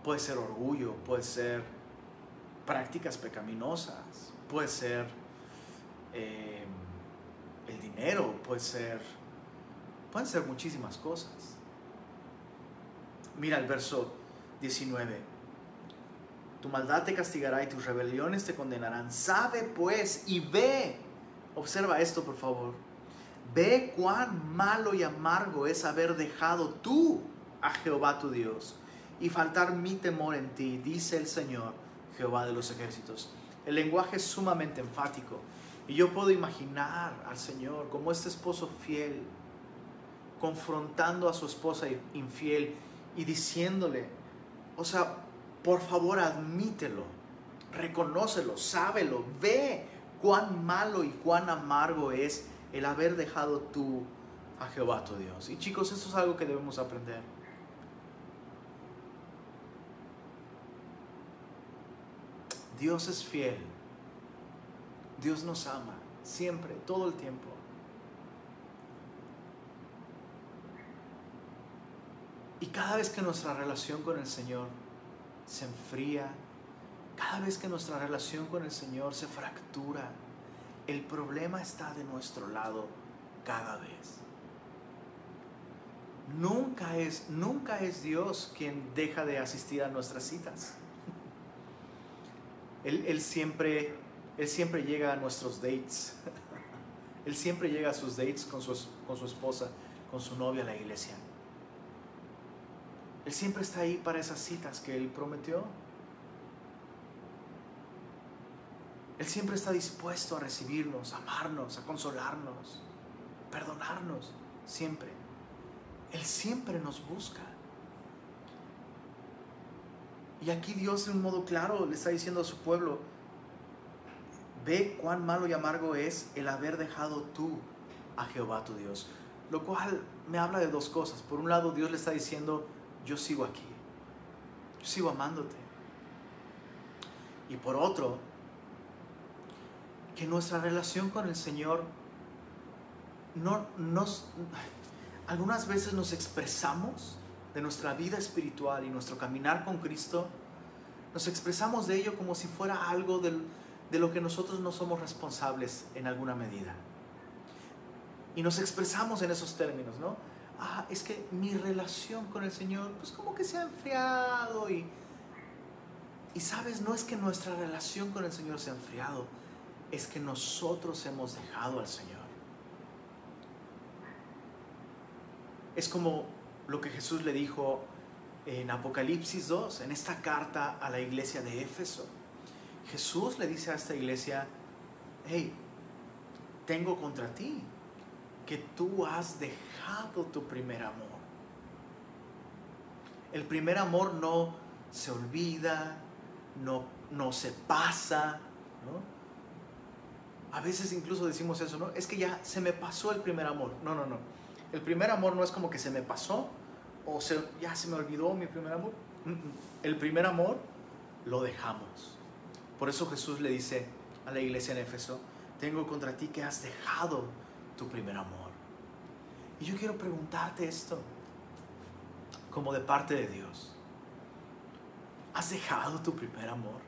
[SPEAKER 1] Puede ser orgullo, puede ser prácticas pecaminosas, puede ser eh, el dinero, puede ser, pueden ser muchísimas cosas. Mira el verso 19. Tu maldad te castigará y tus rebeliones te condenarán. Sabe pues y ve. Observa esto, por favor. Ve cuán malo y amargo es haber dejado tú a Jehová tu Dios y faltar mi temor en ti, dice el Señor, Jehová de los ejércitos. El lenguaje es sumamente enfático y yo puedo imaginar al Señor como este esposo fiel, confrontando a su esposa infiel y diciéndole, o sea, por favor admítelo, reconócelo, sábelo, ve cuán malo y cuán amargo es el haber dejado tú a Jehová tu Dios. Y chicos, esto es algo que debemos aprender. Dios es fiel. Dios nos ama siempre, todo el tiempo. Y cada vez que nuestra relación con el Señor se enfría, cada vez que nuestra relación con el Señor se fractura, el problema está de nuestro lado cada vez. Nunca es, nunca es Dios quien deja de asistir a nuestras citas. Él, siempre, él siempre llega a nuestros dates. Él siempre llega a sus dates con su, con su esposa, con su novia a la iglesia. Él siempre está ahí para esas citas que Él prometió. Él siempre está dispuesto a recibirnos, a amarnos, a consolarnos, perdonarnos. siempre. Él siempre nos busca. Y aquí Dios de un modo claro le está diciendo a su pueblo, ve cuán malo y amargo es el haber dejado tú a Jehová tu Dios. Lo cual me habla de dos cosas. Por un lado, Dios le está diciendo, yo sigo aquí, yo sigo amándote. Y por otro, que nuestra relación con el Señor no nos algunas veces nos expresamos de nuestra vida espiritual y nuestro caminar con Cristo, nos expresamos de ello como si fuera algo de lo que nosotros no somos responsables en alguna medida. Y nos expresamos en esos términos, ¿no? Ah, es que mi relación con el Señor, pues como que se ha enfriado y... Y sabes, no es que nuestra relación con el Señor se ha enfriado, es que nosotros hemos dejado al Señor. Es como lo que Jesús le dijo en Apocalipsis 2, en esta carta a la iglesia de Éfeso. Jesús le dice a esta iglesia, hey, tengo contra ti que tú has dejado tu primer amor. El primer amor no se olvida, no, no se pasa, A veces incluso decimos eso, ¿no? Es que ya se me pasó el primer amor. No, no, no. El primer amor no es como que se me pasó, o ya se me olvidó mi primer amor. El primer amor lo dejamos. Por eso Jesús le dice a la iglesia en Éfeso, tengo contra ti que has dejado tu primer amor. Y yo quiero preguntarte esto, como de parte de Dios. ¿Has dejado tu primer amor?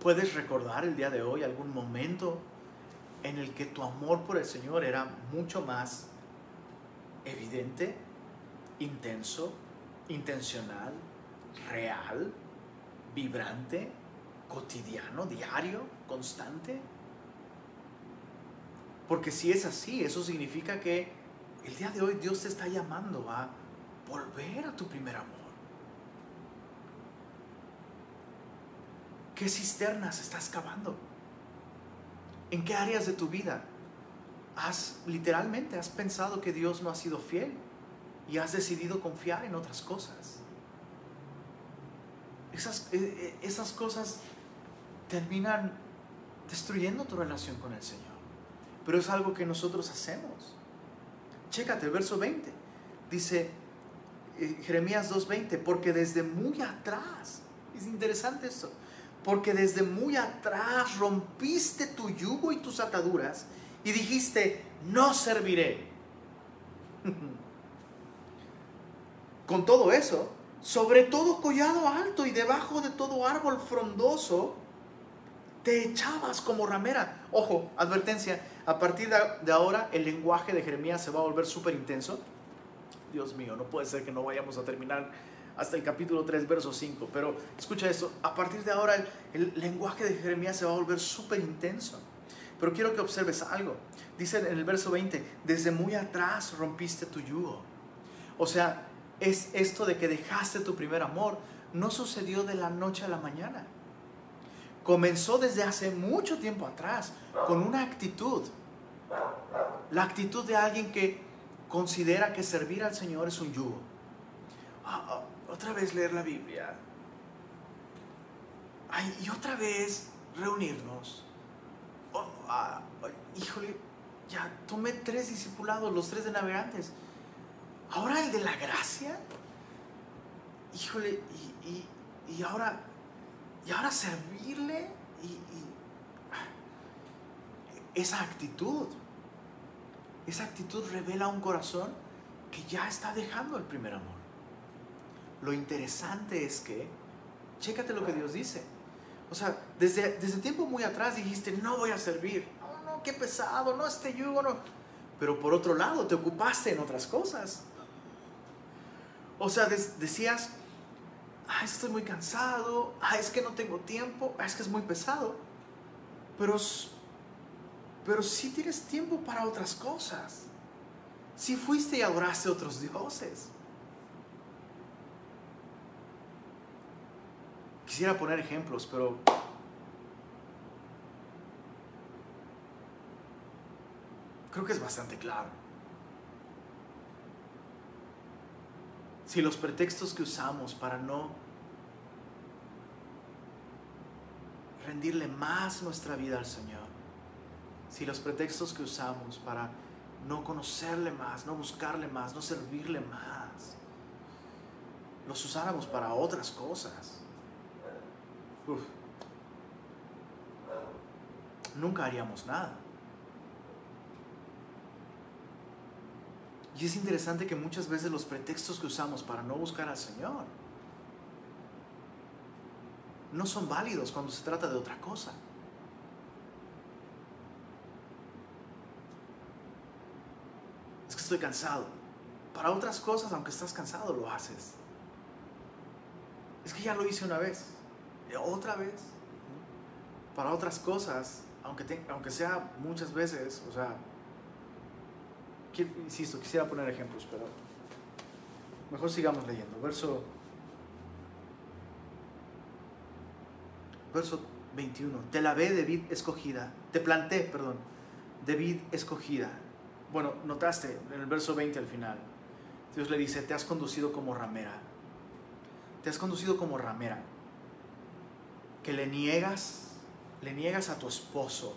[SPEAKER 1] ¿Puedes recordar el día de hoy algún momento en el que tu amor por el Señor era mucho más evidente, intenso, intencional, real, vibrante, cotidiano, diario, constante. Porque si es así, eso significa que el día de hoy Dios te está llamando a volver a tu primer amor. ¿Qué cisternas estás cavando? ¿En qué áreas de tu vida has literalmente has pensado que Dios no ha sido fiel y has decidido confiar en otras cosas. Esas, eh, eh, esas cosas terminan destruyendo tu relación con el Señor. Pero es algo que nosotros hacemos. Chécate, el verso 20. Dice eh, Jeremías 2.20, porque desde muy atrás, es interesante esto, porque desde muy atrás rompiste tu yugo y tus ataduras y dijiste, no serviré. Con todo eso, sobre todo collado alto y debajo de todo árbol frondoso, te echabas como ramera. Ojo, advertencia, a partir de ahora el lenguaje de Jeremías se va a volver súper intenso. Dios mío, no puede ser que no vayamos a terminar hasta el capítulo 3, verso 5. Pero escucha esto, a partir de ahora el, lenguaje de Jeremías se va a volver súper intenso. Pero quiero que observes algo. Dice en el verso 20, desde muy atrás rompiste tu yugo. O sea, es esto de que dejaste tu primer amor, no sucedió de la noche a la mañana. Comenzó desde hace mucho tiempo atrás, con una actitud. La actitud de alguien que considera que servir al Señor es un yugo. Ah, ah, otra vez leer la Biblia. y otra vez reunirnos Ah, híjole, ya tomé tres discipulados, los tres de navegantes. Ahora el de la gracia. Híjole, y, ahora, y ahora servirle y, esa actitud, esa actitud revela un corazón que ya está dejando el primer amor. Lo interesante es que, chécate lo que Dios dice o sea, desde, desde tiempo muy atrás dijiste, no voy a servir. No, no, qué pesado, no, este yugo no. Pero por otro lado, te ocupaste en otras cosas. O sea, decías, ah, estoy muy cansado, ah, es que no tengo tiempo, es que es muy pesado. Pero, pero tienes tiempo para otras cosas. Sí fuiste y adoraste a otros dioses. Quisiera poner ejemplos, pero Creo que es bastante claro. Si los pretextos que usamos para no rendirle más nuestra vida al Señor, si los pretextos que usamos para no conocerle más, no buscarle más, no servirle más, los usáramos para otras cosas, nunca haríamos nada. Y es interesante que muchas veces los pretextos que usamos para no buscar al Señor no son válidos cuando se trata de otra cosa. Es que estoy cansado. Para otras cosas, aunque estás cansado, lo haces. Es que ya lo hice una vez, otra vez. Para otras cosas, aunque, aunque sea muchas veces, o sea, insisto, quisiera poner ejemplos, pero mejor sigamos leyendo. Verso, verso 21. Te la ve de vid escogida. Te planté, perdón, de vid escogida. Bueno, notaste en el verso 20 al final. Dios le dice, te has conducido como ramera. Te has conducido como ramera. Que le niegas, le niegas a tu esposo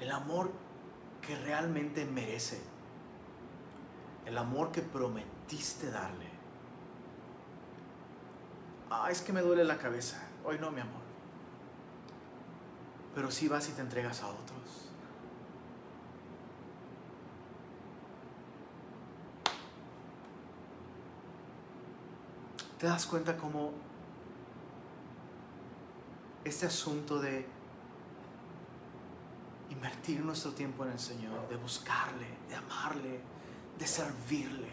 [SPEAKER 1] el amor realmente merece, el amor que prometiste darle. Ah, es que me duele la cabeza. Hoy no, mi amor. Pero si vas y te entregas a otros. ¿Te das cuenta cómo este asunto de invertir nuestro tiempo en el Señor, de buscarle, de amarle, de servirle,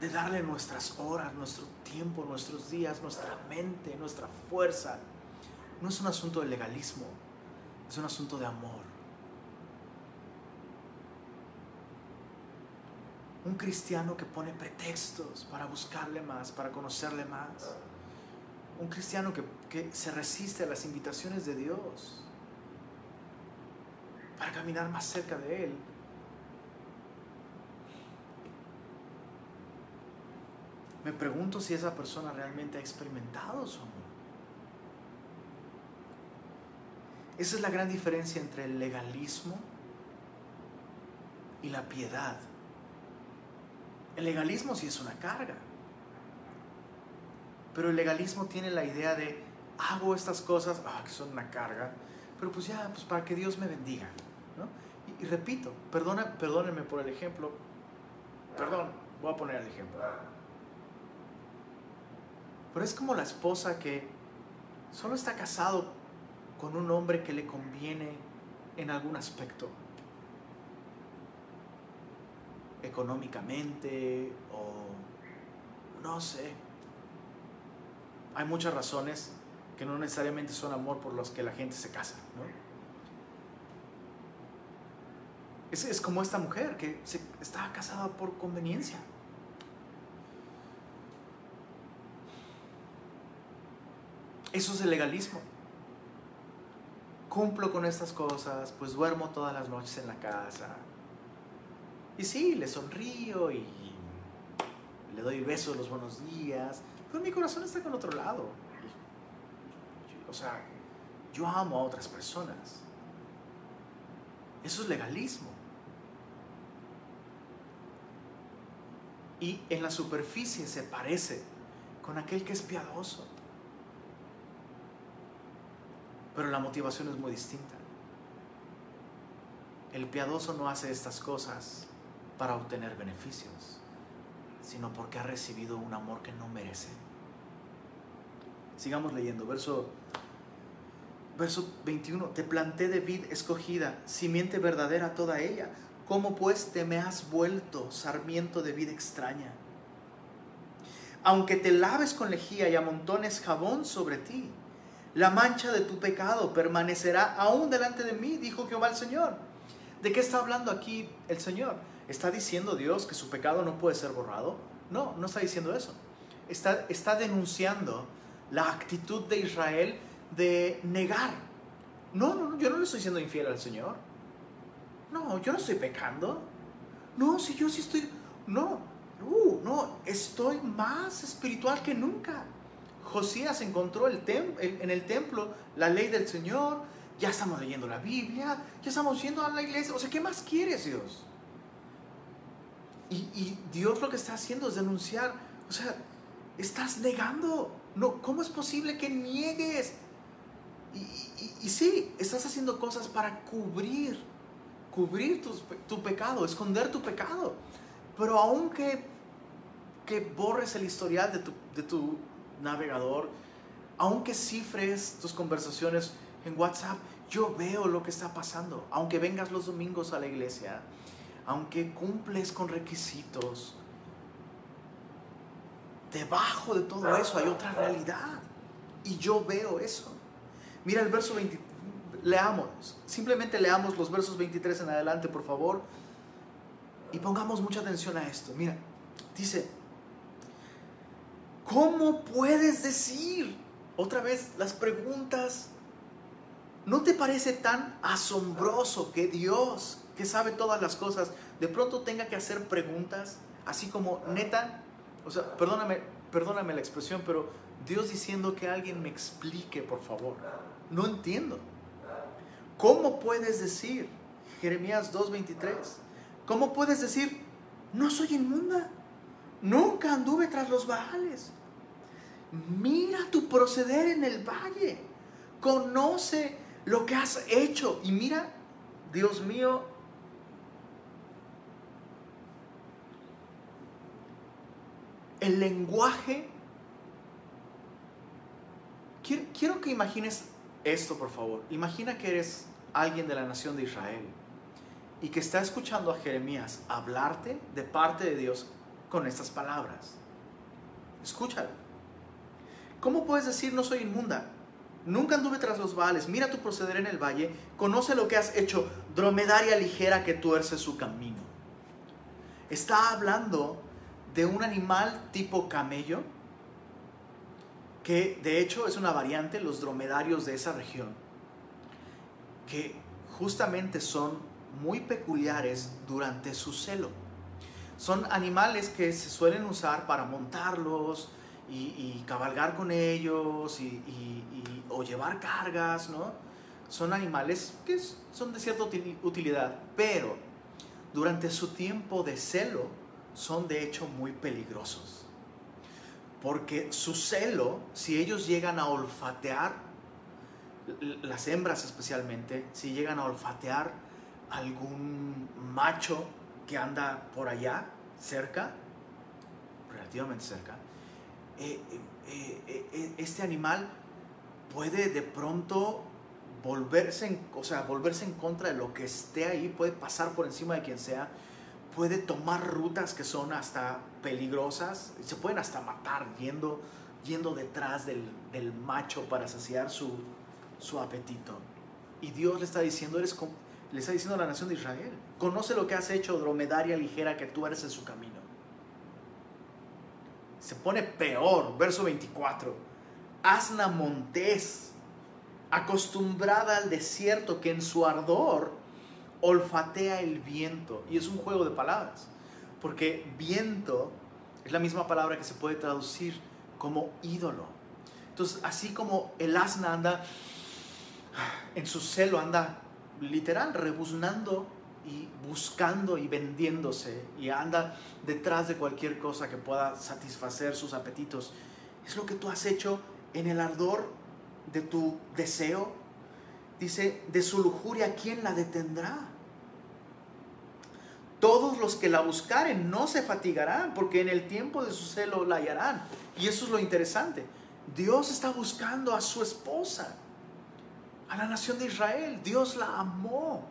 [SPEAKER 1] de darle nuestras horas, nuestro tiempo, nuestros días, nuestra mente, nuestra fuerza. No es un asunto de legalismo, es un asunto de amor. Un cristiano que pone pretextos para buscarle más, para conocerle más. Un cristiano que, que se resiste a las invitaciones de Dios para caminar más cerca de Él. Me pregunto si esa persona realmente ha experimentado su amor. Esa es la gran diferencia entre el legalismo y la piedad. El legalismo sí es una carga, pero el legalismo tiene la idea de hago estas cosas, ah, que son una carga, pero pues ya, pues para que Dios me bendiga. Y, repito, perdona, perdónenme por el ejemplo, perdón, voy a poner el ejemplo. Pero es como la esposa que solo está casado con un hombre que le conviene en algún aspecto. Económicamente o no sé. Hay muchas razones que no necesariamente son amor por los que la gente se casa, ¿no? Es, como esta mujer que se, estaba casada por conveniencia. Eso es el legalismo. Cumplo con estas cosas, pues duermo todas las noches en la casa. Y sí, le sonrío y le doy besos los buenos días, pero mi corazón está con otro lado. O sea, yo amo a otras personas. Eso es legalismo. Y en la superficie se parece con aquel que es piadoso. Pero la motivación es muy distinta. El piadoso no hace estas cosas para obtener beneficios, sino porque ha recibido un amor que no merece. Sigamos leyendo, verso, verso 21. Te planté de vid escogida, simiente verdadera toda ella ¿Cómo pues te me has vuelto sarmiento de vida extraña? Aunque te laves con lejía y amontones jabón sobre ti, la mancha de tu pecado permanecerá aún delante de mí, dijo Jehová el Señor. ¿De qué está hablando aquí el Señor? ¿Está diciendo Dios que su pecado no puede ser borrado? No, no está diciendo eso. Está, está denunciando la actitud de Israel de negar. No, no, yo no le estoy diciendo infiel al Señor. No, yo no estoy pecando. No, si yo sí estoy, no, uh, no, estoy más espiritual que nunca. Josías encontró el en el templo la ley del Señor, ya estamos leyendo la Biblia, ya estamos yendo a la iglesia. O sea, ¿qué más quieres Dios? Y, Dios lo que está haciendo es denunciar, o sea, estás negando. No, ¿Cómo es posible que niegues? Y, y, sí, estás haciendo cosas para cubrir, cubrir tu, tu, pecado, esconder tu pecado. Pero aunque que borres el historial de tu, de tu navegador, aunque cifres tus conversaciones en WhatsApp, yo veo lo que está pasando. Aunque vengas los domingos a la iglesia, aunque cumples con requisitos, debajo de todo eso hay otra realidad. Y yo veo eso. Mira el verso 20, leamos, simplemente leamos los versos 23 en adelante, por favor. Y pongamos mucha atención a esto. Mira, dice, ¿cómo puedes decir? Otra vez, las preguntas. ¿No te parece tan asombroso que Dios, que sabe todas las cosas, de pronto tenga que hacer preguntas, así como neta, o sea, perdóname, perdóname la expresión, pero Dios diciendo que alguien me explique, por favor. No entiendo. ¿Cómo puedes decir, Jeremías 2.23, cómo puedes decir, no soy inmunda, nunca anduve tras los baales? Mira tu proceder en el valle, conoce lo que has hecho y mira, Dios mío, el lenguaje. Quiero, que imagines esto, por favor. Imagina que eres alguien de la nación de Israel y que está escuchando a Jeremías hablarte de parte de Dios con estas palabras. Escúchalo. ¿Cómo puedes decir no soy inmunda? Nunca anduve tras los vales. Mira tu proceder en el valle. Conoce lo que has hecho. Dromedaria ligera que tuerce su camino. Está hablando de un animal tipo camello, que de hecho es una variante, los dromedarios de esa región, que justamente son muy peculiares durante su celo. Son animales que se suelen usar para montarlos y, cabalgar con ellos y, o llevar cargas, ¿no? Son animales que son de cierta utilidad, pero durante su tiempo de celo, son de hecho muy peligrosos. Porque su celo, si ellos llegan a olfatear, las hembras especialmente, si llegan a olfatear algún macho que anda por allá, cerca, relativamente cerca, eh, eh, eh, este animal puede de pronto volverse o sea, volverse en contra de lo que esté ahí, puede pasar por encima de quien sea puede tomar rutas que son hasta peligrosas, se pueden hasta matar yendo, yendo detrás del, macho para saciar su, su, apetito. Y Dios le está diciendo, eres, le está diciendo a la nación de Israel, conoce lo que has hecho, dromedaria ligera, que tú eres en su camino. Se pone peor, verso 24. Asna montés, acostumbrada al desierto, que en su ardor olfatea el viento. Y es un juego de palabras, porque viento es la misma palabra que se puede traducir como ídolo. Entonces, así como el asna anda en su celo, anda literal rebuznando y buscando y vendiéndose y anda detrás de cualquier cosa que pueda satisfacer sus apetitos. Es lo que tú has hecho en el ardor de tu deseo. Dice, de su lujuria, ¿quién la detendrá? Todos los que la buscaren no se fatigarán, porque en el tiempo de su celo la hallarán. Y eso es lo interesante. Dios está buscando a su esposa, a la nación de Israel. Dios la amó,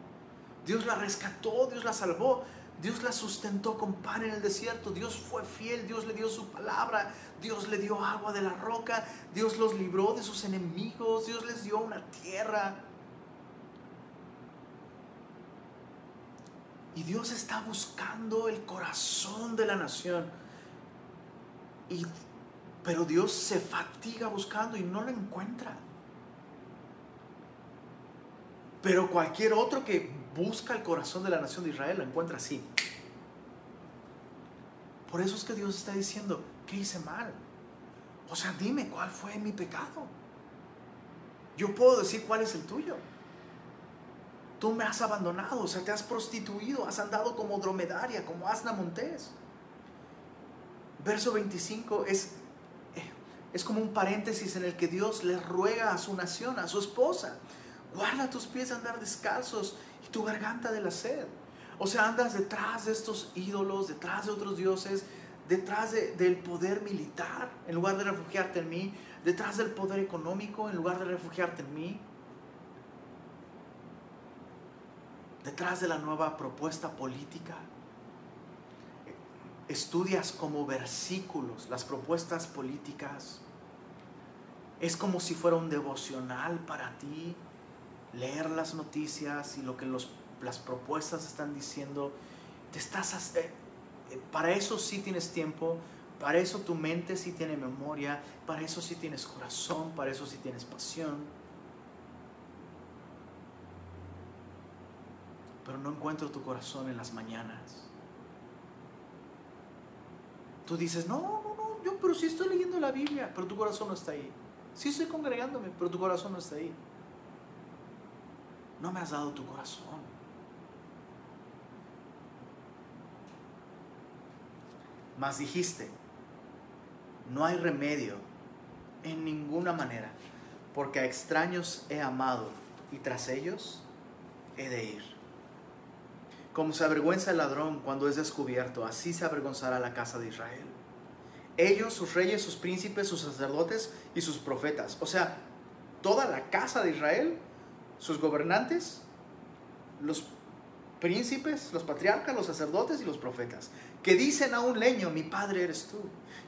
[SPEAKER 1] Dios la rescató, Dios la salvó, Dios la sustentó con pan en el desierto, Dios fue fiel, Dios le dio su palabra, Dios le dio agua de la roca, Dios los libró de sus enemigos, Dios les dio una tierra Y Dios está buscando el corazón de la nación. Y, pero Dios se fatiga buscando y no lo encuentra. Pero cualquier otro que busca el corazón de la nación de Israel lo encuentra así. Por eso es que Dios está diciendo, ¿qué hice mal? O sea, dime cuál fue mi pecado. Yo puedo decir cuál es el tuyo. Tú me has abandonado, o sea, te has prostituido, has andado como dromedaria, como asna montés. Verso 25 es, es como un paréntesis en el que Dios le ruega a su nación, a su esposa, guarda tus pies andar descalzos y tu garganta de la sed. O sea, andas detrás de estos ídolos, detrás de otros dioses, detrás del poder militar, en lugar de refugiarte en mí, detrás del poder económico, en lugar de refugiarte en mí, detrás de la nueva propuesta política. Estudias como versículos las propuestas políticas. Es como si fuera un devocional para ti leer las noticias y lo que los, las propuestas están diciendo. Te estás, eh, eh, para eso sí tienes tiempo, para eso tu mente sí tiene memoria, para eso sí tienes corazón, para eso sí tienes pasión. Pero no encuentro tu corazón en las mañanas. Tú dices, no, no, no, yo pero sí estoy leyendo la Biblia, pero tu corazón no está ahí. Sí estoy congregándome, pero tu corazón no está ahí. No me has dado tu corazón. Mas dijiste, no hay remedio en ninguna manera, porque a extraños he amado y tras ellos he de ir. Como se avergüenza el ladrón cuando es descubierto, así se avergonzará la casa de Israel. Ellos, sus reyes, sus príncipes, sus sacerdotes y sus profetas. O sea, toda la casa de Israel, sus gobernantes, los príncipes, los patriarcas, los sacerdotes y los profetas, que dicen a un leño, mi padre eres tú,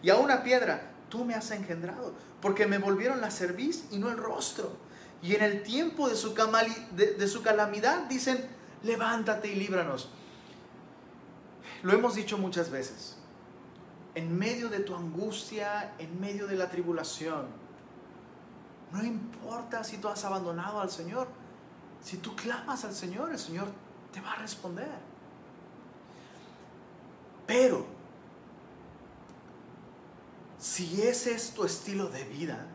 [SPEAKER 1] y a una piedra, tú me has engendrado, porque me volvieron la cerviz y no el rostro. Y en el tiempo de su, de su calamidad dicen, levántate y líbranos. Lo hemos dicho muchas veces. En medio de tu angustia, en medio de la tribulación, no importa si tú has abandonado al Señor, si tú clamas al Señor, el Señor te va a responder. Pero, si ese es tu estilo de vida,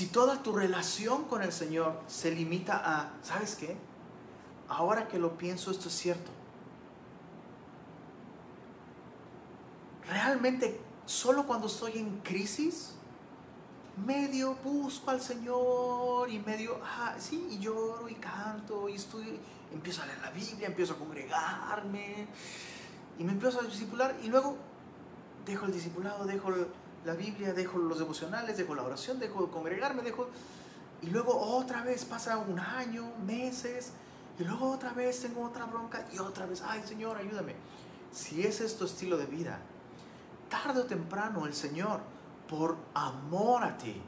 [SPEAKER 1] si toda tu relación con el Señor se limita a, ¿sabes qué? Ahora que lo pienso, esto es cierto. Realmente, solo cuando estoy en crisis, medio busco al Señor y medio, ah, sí, y lloro y canto y estudio, empiezo a leer la Biblia, empiezo a congregarme y me empiezo a discipular y luego dejo el discipulado, dejo la Biblia, dejo los devocionales, dejo la oración, dejo de congregarme, dejo... Y luego otra vez pasa un año, meses, y luego otra vez tengo otra bronca y otra vez, ay Señor, ayúdame. Si ese es tu estilo de vida, tarde o temprano el Señor por amor a ti,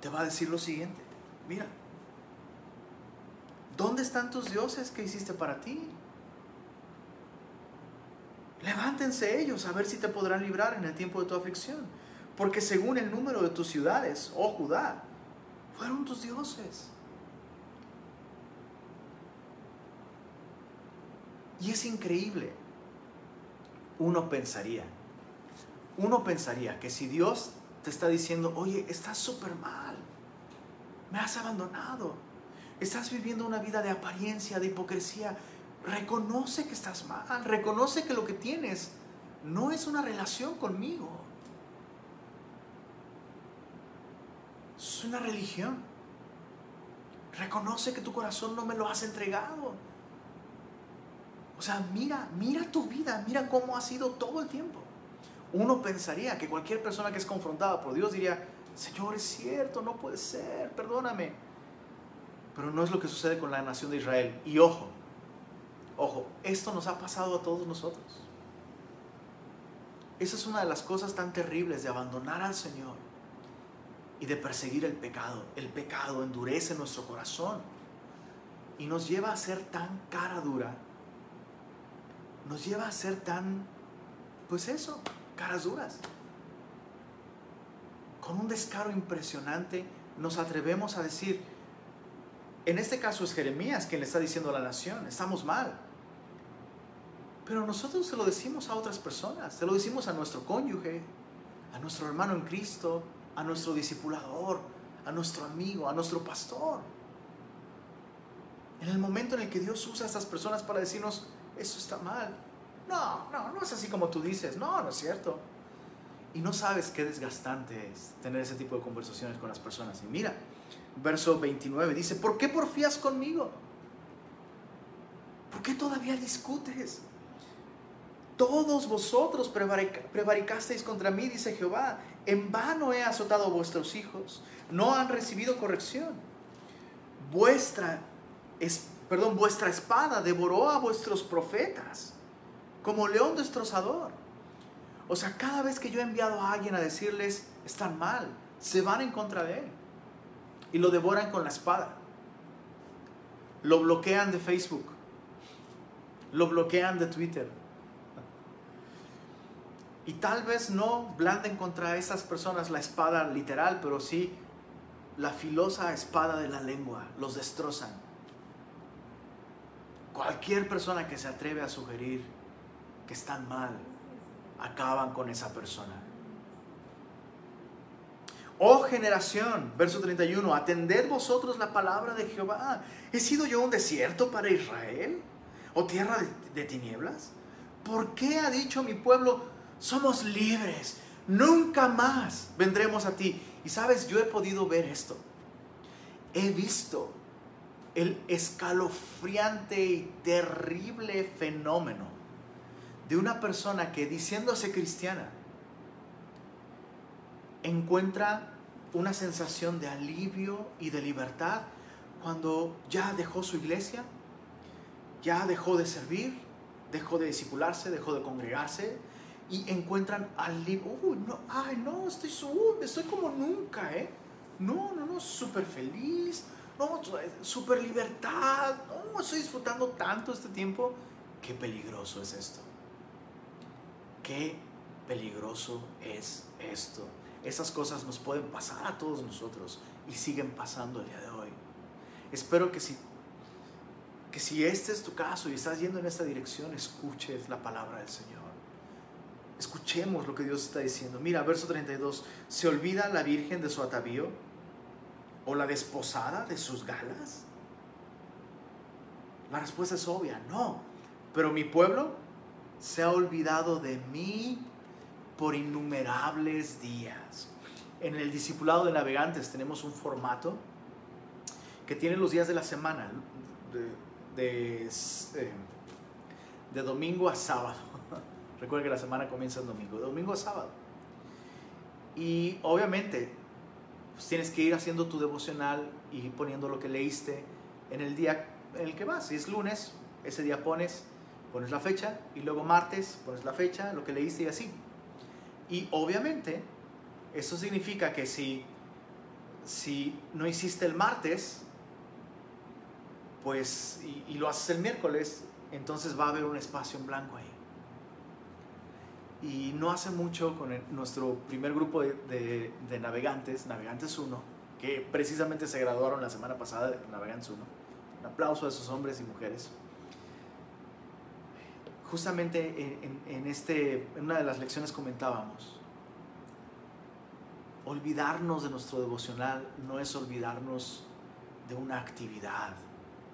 [SPEAKER 1] te va a decir lo siguiente. Mira, ¿dónde están tus dioses que hiciste para ti? Levántense ellos a ver si te podrán librar en el tiempo de tu aflicción. Porque según el número de tus ciudades, oh Judá, fueron tus dioses. Y es increíble. Uno pensaría, uno pensaría que si Dios te está diciendo, oye, estás súper mal, me has abandonado, estás viviendo una vida de apariencia, de hipocresía, reconoce que estás mal, reconoce que lo que tienes no es una relación conmigo, es una religión. Reconoce que tu corazón no me lo has entregado. O sea, mira, mira tu vida, mira cómo ha sido todo el tiempo uno pensaría que cualquier persona que es confrontada por Dios diría, Señor, es cierto, no puede ser, perdóname. Pero no es lo que sucede con la nación de Israel. Y ojo, ojo, esto nos ha pasado a todos nosotros. Esa es una de las cosas tan terribles de abandonar al Señor y de perseguir el pecado. El pecado endurece nuestro corazón y nos lleva a ser tan cara dura. Nos lleva a ser tan, pues eso, caras duras. con un descaro impresionante, nos atrevemos a decir, en este caso es Jeremías quien le está diciendo a la nación, estamos mal. Pero nosotros se lo decimos a otras personas, se lo decimos a nuestro cónyuge, a nuestro hermano en Cristo, a nuestro discipulador, a nuestro amigo, a nuestro pastor. En el momento en el que Dios usa a estas personas para decirnos, eso está mal. No, no, no es así como tú dices. No, no es cierto. Y no sabes qué desgastante es tener ese tipo de conversaciones con las personas. Y mira, verso 29 dice, ¿por qué porfías conmigo? ¿Por qué todavía discutes? Todos vosotros prevaricasteis contra mí, dice Jehová. En vano he azotado a vuestros hijos. No han recibido corrección. Vuestra, perdón, vuestra espada devoró a vuestros profetas como león destrozador. O sea, cada vez que yo he enviado a alguien a decirles, están mal, se van en contra de él. Y lo devoran con la espada. Lo bloquean de Facebook. Lo bloquean de Twitter y tal vez no blanden contra esas personas la espada literal, pero sí la filosa espada de la lengua. Los destrozan. Cualquier persona que se atreve a sugerir que están mal, acaban con esa persona. Oh generación, verso 31, atended vosotros la palabra de Jehová. ¿He sido yo un desierto para Israel? ¿O tierra de, de tinieblas? ¿Por qué ha dicho mi pueblo, somos libres. Nunca más vendremos a ti. Y sabes, yo he podido ver esto. He visto el escalofriante y terrible fenómeno de una persona que diciéndose cristiana encuentra una sensación de alivio y de libertad cuando ya dejó su iglesia, ya dejó de servir, dejó de discipularse, dejó de congregarse, y encuentran alivio. Uy, no, ay, no, estoy, estoy como nunca, ¿eh? No, no, no, súper feliz, no, súper libertad, no, estoy disfrutando tanto este tiempo. Qué peligroso es esto. Qué peligroso es esto. Esas cosas nos pueden pasar a todos nosotros y siguen pasando el día de hoy. Espero que si, que si este es tu caso y estás yendo en esta dirección, escuches la palabra del Señor. Escuchemos lo que Dios está diciendo. Mira, verso 32. ¿Se olvida la virgen de su atavío? ¿O la desposada de sus galas? La respuesta es obvia, no. Pero mi pueblo se ha olvidado de mí por innumerables días. En el discipulado de navegantes tenemos un formato que tiene los días de la semana, de, de, eh, de domingo a sábado. Recuerda que la semana comienza el domingo, de domingo a sábado. Y obviamente, pues tienes que ir haciendo tu devocional y poniendo lo que leíste en el día en el que vas. Si es lunes, ese día pones, pones la fecha y luego martes pones la fecha, lo que leíste y así. Y obviamente, eso significa que si, si no hiciste el martes, pues, y, lo haces el miércoles, entonces va a haber un espacio en blanco ahí. Y no hace mucho con nuestro primer grupo de, de, navegantes, Navegantes 1, que precisamente se graduaron la semana pasada de Navegantes 1. Un aplauso a esos hombres y mujeres. Justamente en, este, una de las lecciones comentábamos, olvidarnos de nuestro devocional no es olvidarnos de una actividad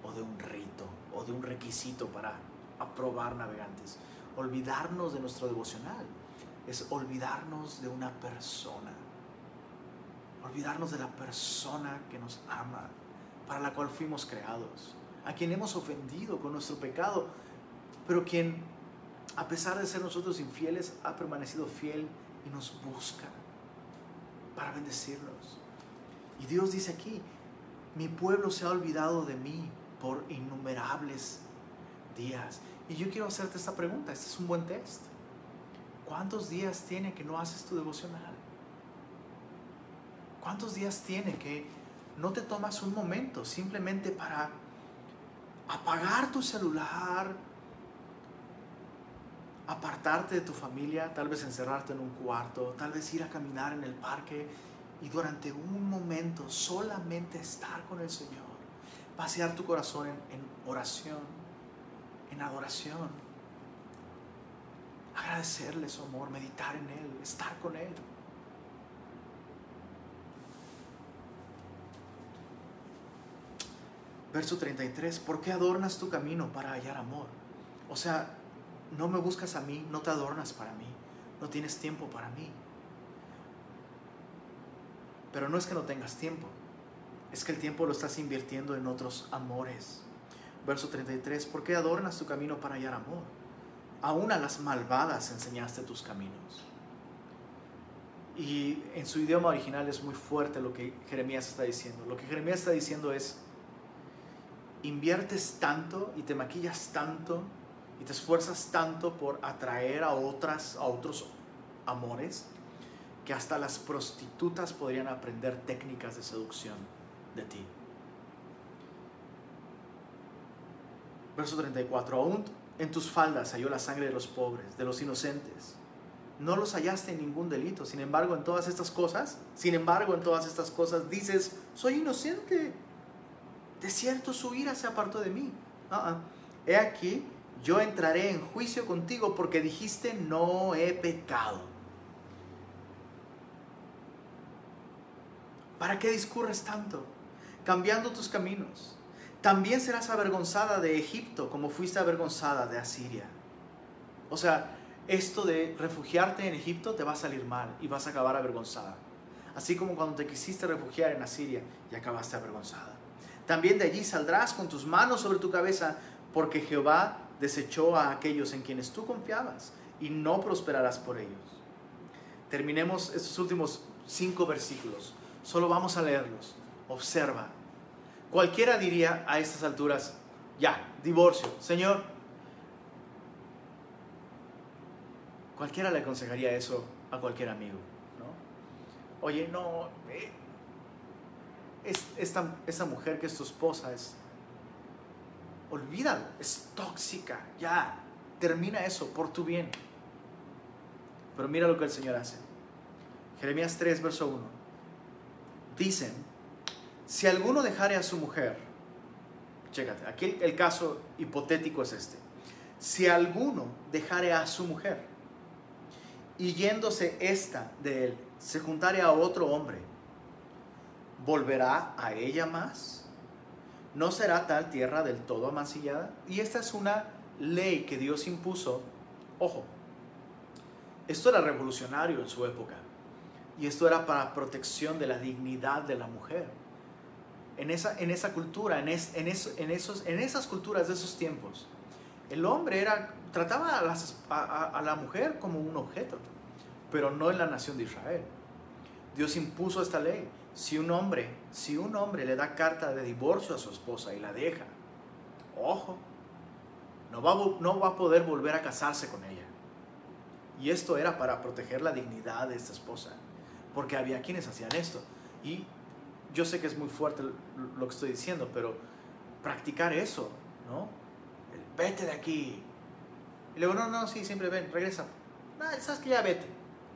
[SPEAKER 1] o de un rito o de un requisito para aprobar navegantes. Olvidarnos de nuestro devocional, es olvidarnos de una persona, olvidarnos de la persona que nos ama, para la cual fuimos creados, a quien hemos ofendido con nuestro pecado, pero quien, a pesar de ser nosotros infieles, ha permanecido fiel y nos busca para bendecirnos. Y Dios dice aquí, mi pueblo se ha olvidado de mí por innumerables días. Y yo quiero hacerte esta pregunta, este es un buen test. ¿Cuántos días tiene que no haces tu devocional? ¿Cuántos días tiene que no te tomas un momento simplemente para apagar tu celular, apartarte de tu familia, tal vez encerrarte en un cuarto, tal vez ir a caminar en el parque y durante un momento solamente estar con el Señor, vaciar tu corazón en, en oración, en adoración, agradecerle su amor, meditar en Él, estar con Él. Verso 33, ¿por qué adornas tu camino para hallar amor? O sea, no me buscas a mí, no te adornas para mí, no tienes tiempo para mí. Pero no es que no tengas tiempo, es que el tiempo lo estás invirtiendo en otros amores. Verso 33, ¿por qué adornas tu camino para hallar amor? Aún a las malvadas enseñaste tus caminos. Y en su idioma original es muy fuerte lo que Jeremías está diciendo. Lo que Jeremías está diciendo es, inviertes tanto y te maquillas tanto y te esfuerzas tanto por atraer a otras a otros amores que hasta las prostitutas podrían aprender técnicas de seducción de ti. Verso 34. Aún en tus faldas halló la sangre de los pobres, de los inocentes. No los hallaste en ningún delito. Sin embargo, en todas estas cosas, sin embargo, en todas estas cosas dices, soy inocente de cierto su ira se apartó de mí. Ah, ah. He aquí, yo entraré en juicio contigo porque dijiste, no he pecado. ¿Para qué discurres tanto? Cambiando tus caminos. También serás avergonzada de Egipto como fuiste avergonzada de Asiria. O sea, esto de refugiarte en Egipto te va a salir mal y vas a acabar avergonzada. Así como cuando te quisiste refugiar en Asiria y acabaste avergonzada. También de allí saldrás con tus manos sobre tu cabeza, porque Jehová desechó a aquellos en quienes tú confiabas y no prosperarás por ellos. Terminemos estos últimos cinco versículos. Solo vamos a leerlos. Observa. Cualquiera diría a estas alturas, ya, divorcio. Señor, cualquiera le aconsejaría eso a cualquier amigo. ¿no? Oye, no, eh, esta, esta mujer que es tu esposa es, olvídalo, es tóxica, ya, termina eso por tu bien. Pero mira lo que el Señor hace. Jeremías 3, verso 1. Dicen, si alguno dejare a su mujer, chécate, aquí el caso hipotético es este. Si alguno dejare a su mujer y yéndose esta de él, se juntare a otro hombre, ¿volverá a ella más? ¿No será tal tierra del todo amancillada? Y esta es una ley que Dios impuso. Ojo, esto era revolucionario en su época. Y esto era para protección de la dignidad de la mujer. En esa, en esa cultura, en, en, esos, en esas culturas de esos tiempos, el hombre era, trataba a la mujer como un objeto, pero no en la nación de Israel. Dios impuso esta ley si un hombre, si un hombre le da carta de divorcio a su esposa y la deja, ojo, no va, no va a poder volver a casarse con ella. Y esto era para proteger la dignidad de esta esposa, porque había quienes hacían esto. Y yo sé que es muy fuerte lo que estoy diciendo, pero practicar eso, ¿no? El vete de aquí. Y luego, no, no, sí, siempre ven, regresa. No, sabes que ya vete.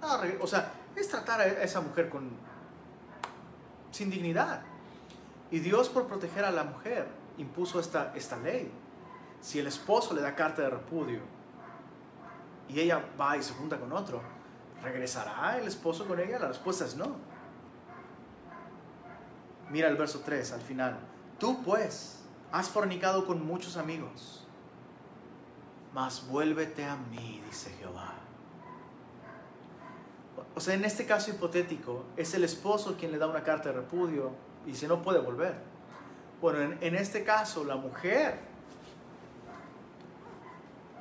[SPEAKER 1] No, o sea, es tratar a esa mujer con, sin dignidad. Y Dios por proteger a la mujer impuso esta, esta ley. Si el esposo le da carta de repudio y ella va y se junta con otro, ¿regresará el esposo con ella? La respuesta es no. Mira el verso 3 al final. Tú pues has fornicado con muchos amigos, mas vuélvete a mí, dice Jehová o sea, en este caso hipotético, es el esposo quien le da una carta de repudio y si no puede volver. Bueno, en, este caso, la mujer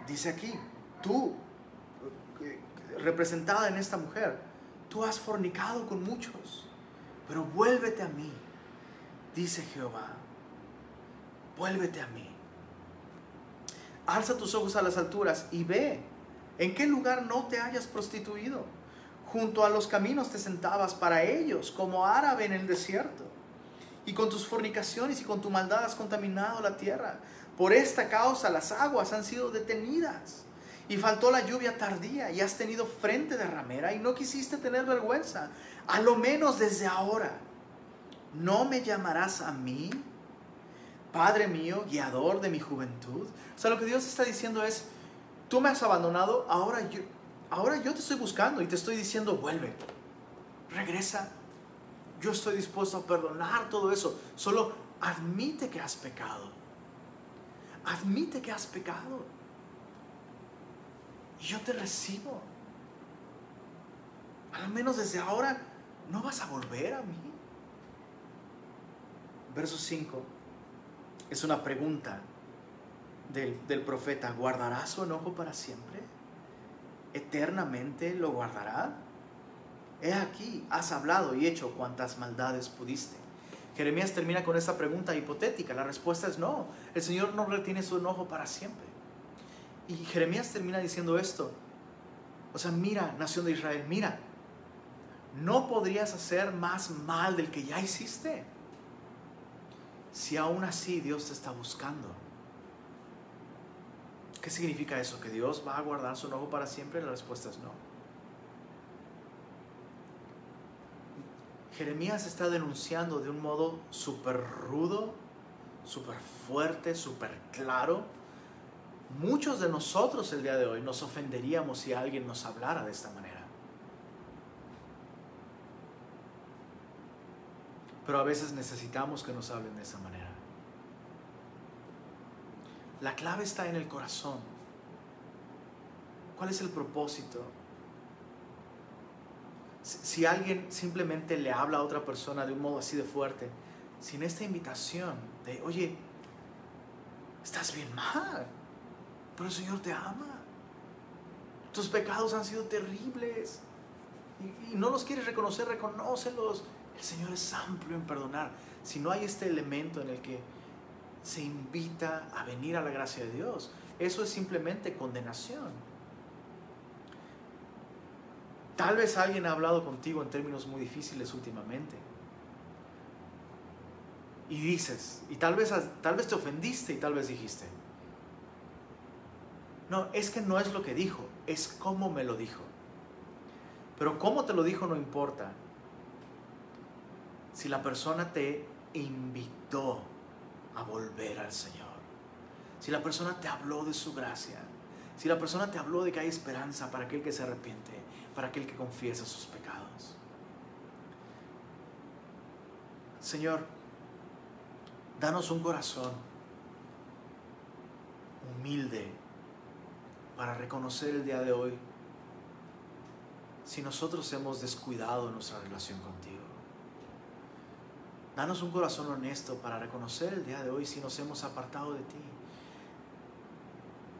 [SPEAKER 1] dice aquí, tú, eh, representada en esta mujer, tú has fornicado con muchos, pero vuélvete a mí, dice Jehová, vuélvete a mí. Alza tus ojos a las alturas y ve en qué lugar no te hayas prostituido Junto a los caminos te sentabas para ellos, como árabe en el desierto. Y con tus fornicaciones y con tu maldad has contaminado la tierra. Por esta causa las aguas han sido detenidas Y faltó la lluvia tardía y has tenido frente de ramera y no quisiste tener vergüenza. A lo menos desde ahora, ¿no me llamarás a mí, Padre mío, guiador de mi juventud? O sea, lo que Dios está diciendo es, tú me has abandonado, ahora yo, ahora yo te estoy buscando y te estoy diciendo, vuelve, regresa. Yo estoy dispuesto a perdonar todo eso. Solo admite que has pecado. Admite que has pecado yo te recibo. Al menos desde ahora no vas a volver a mí. Verso 5 es una pregunta del, del profeta. ¿Guardará su enojo para siempre? ¿Eternamente lo guardará? He aquí, has hablado y hecho cuantas maldades pudiste. Jeremías termina con esta pregunta hipotética. La respuesta es no. El Señor no retiene su enojo para siempre. Y Jeremías termina diciendo esto. O sea, mira, nación de Israel, mira, no podrías hacer más mal del que ya hiciste. Si aún así Dios te está buscando. ¿Qué significa eso? ¿Que Dios va a guardar su enojo para siempre? La respuesta es no. Jeremías está denunciando de un modo súper rudo, súper fuerte, súper claro, Muchos de nosotros el día de hoy nos ofenderíamos si alguien nos hablara de esta manera. Pero a veces necesitamos que nos hablen de esa manera. La clave está en el corazón. ¿Cuál es el propósito? Si alguien simplemente le habla a otra persona de un modo así de fuerte, sin esta invitación de, oye, estás bien mal, pero el Señor te ama. Tus pecados han sido terribles. Y, no los quieres reconocer, reconócelos. El Señor es amplio en perdonar. Si no hay este elemento en el que se invita a venir a la gracia de Dios, eso es simplemente condenación. Tal vez alguien ha hablado contigo en términos muy difíciles últimamente. Y dices, y tal vez, tal vez te ofendiste y tal vez dijiste, no, es que no es lo que dijo, es cómo me lo dijo. Pero cómo te lo dijo no importa. Si la persona te invitó volver al Señor. Si la persona te habló de su gracia. Si la persona te habló de que hay esperanza para aquel que se arrepiente, para aquel que confiesa sus pecados. Señor, danos un corazón humilde para reconocer el día de hoy si nosotros hemos descuidado nuestra relación contigo. Danos un corazón honesto para reconocer el día de hoy si nos hemos apartado de ti.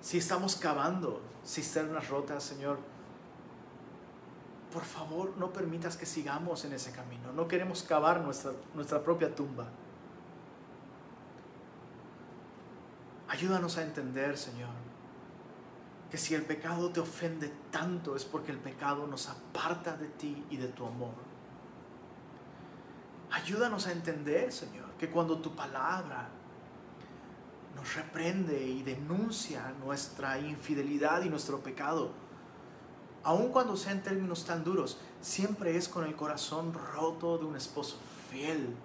[SPEAKER 1] Si estamos cavando cisternas rotas, Señor, por favor no permitas que sigamos en ese camino. No queremos cavar nuestra, nuestra propia tumba. Ayúdanos a entender, Señor, que si el pecado te ofende tanto es porque el pecado nos aparta de ti y de tu amor. Ayúdanos a entender, Señor, que cuando tu palabra nos reprende y denuncia nuestra infidelidad y nuestro pecado, aun cuando sea en términos tan duros, siempre es con el corazón roto de un esposo fiel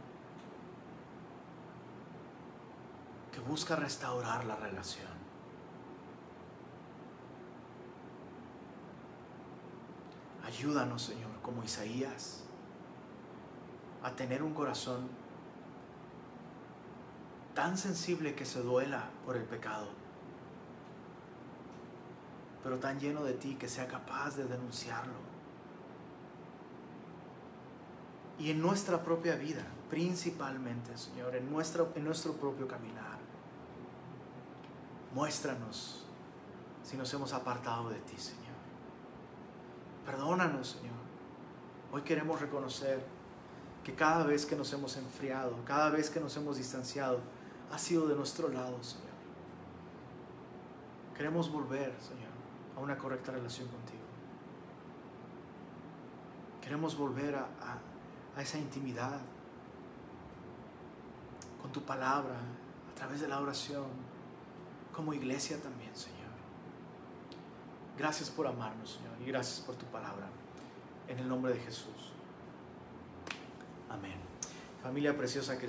[SPEAKER 1] que busca restaurar la relación. Ayúdanos, Señor, como Isaías, a tener un corazón tan sensible que se duela por el pecado, pero tan lleno de ti que sea capaz de denunciarlo. Y en nuestra propia vida, principalmente, Señor, en nuestro, en nuestro propio caminar, muéstranos si nos hemos apartado de ti, Señor. Perdónanos, Señor. Hoy queremos reconocer que cada vez que nos hemos enfriado, cada vez que nos hemos distanciado, ha sido de nuestro lado, Señor. Queremos volver, Señor, a una correcta relación contigo. Queremos volver a, a esa intimidad con tu palabra, a través de la oración, como iglesia también, Señor. Gracias por amarnos, Señor, y gracias por tu palabra. En el nombre de Jesús. Amén. Familia preciosa que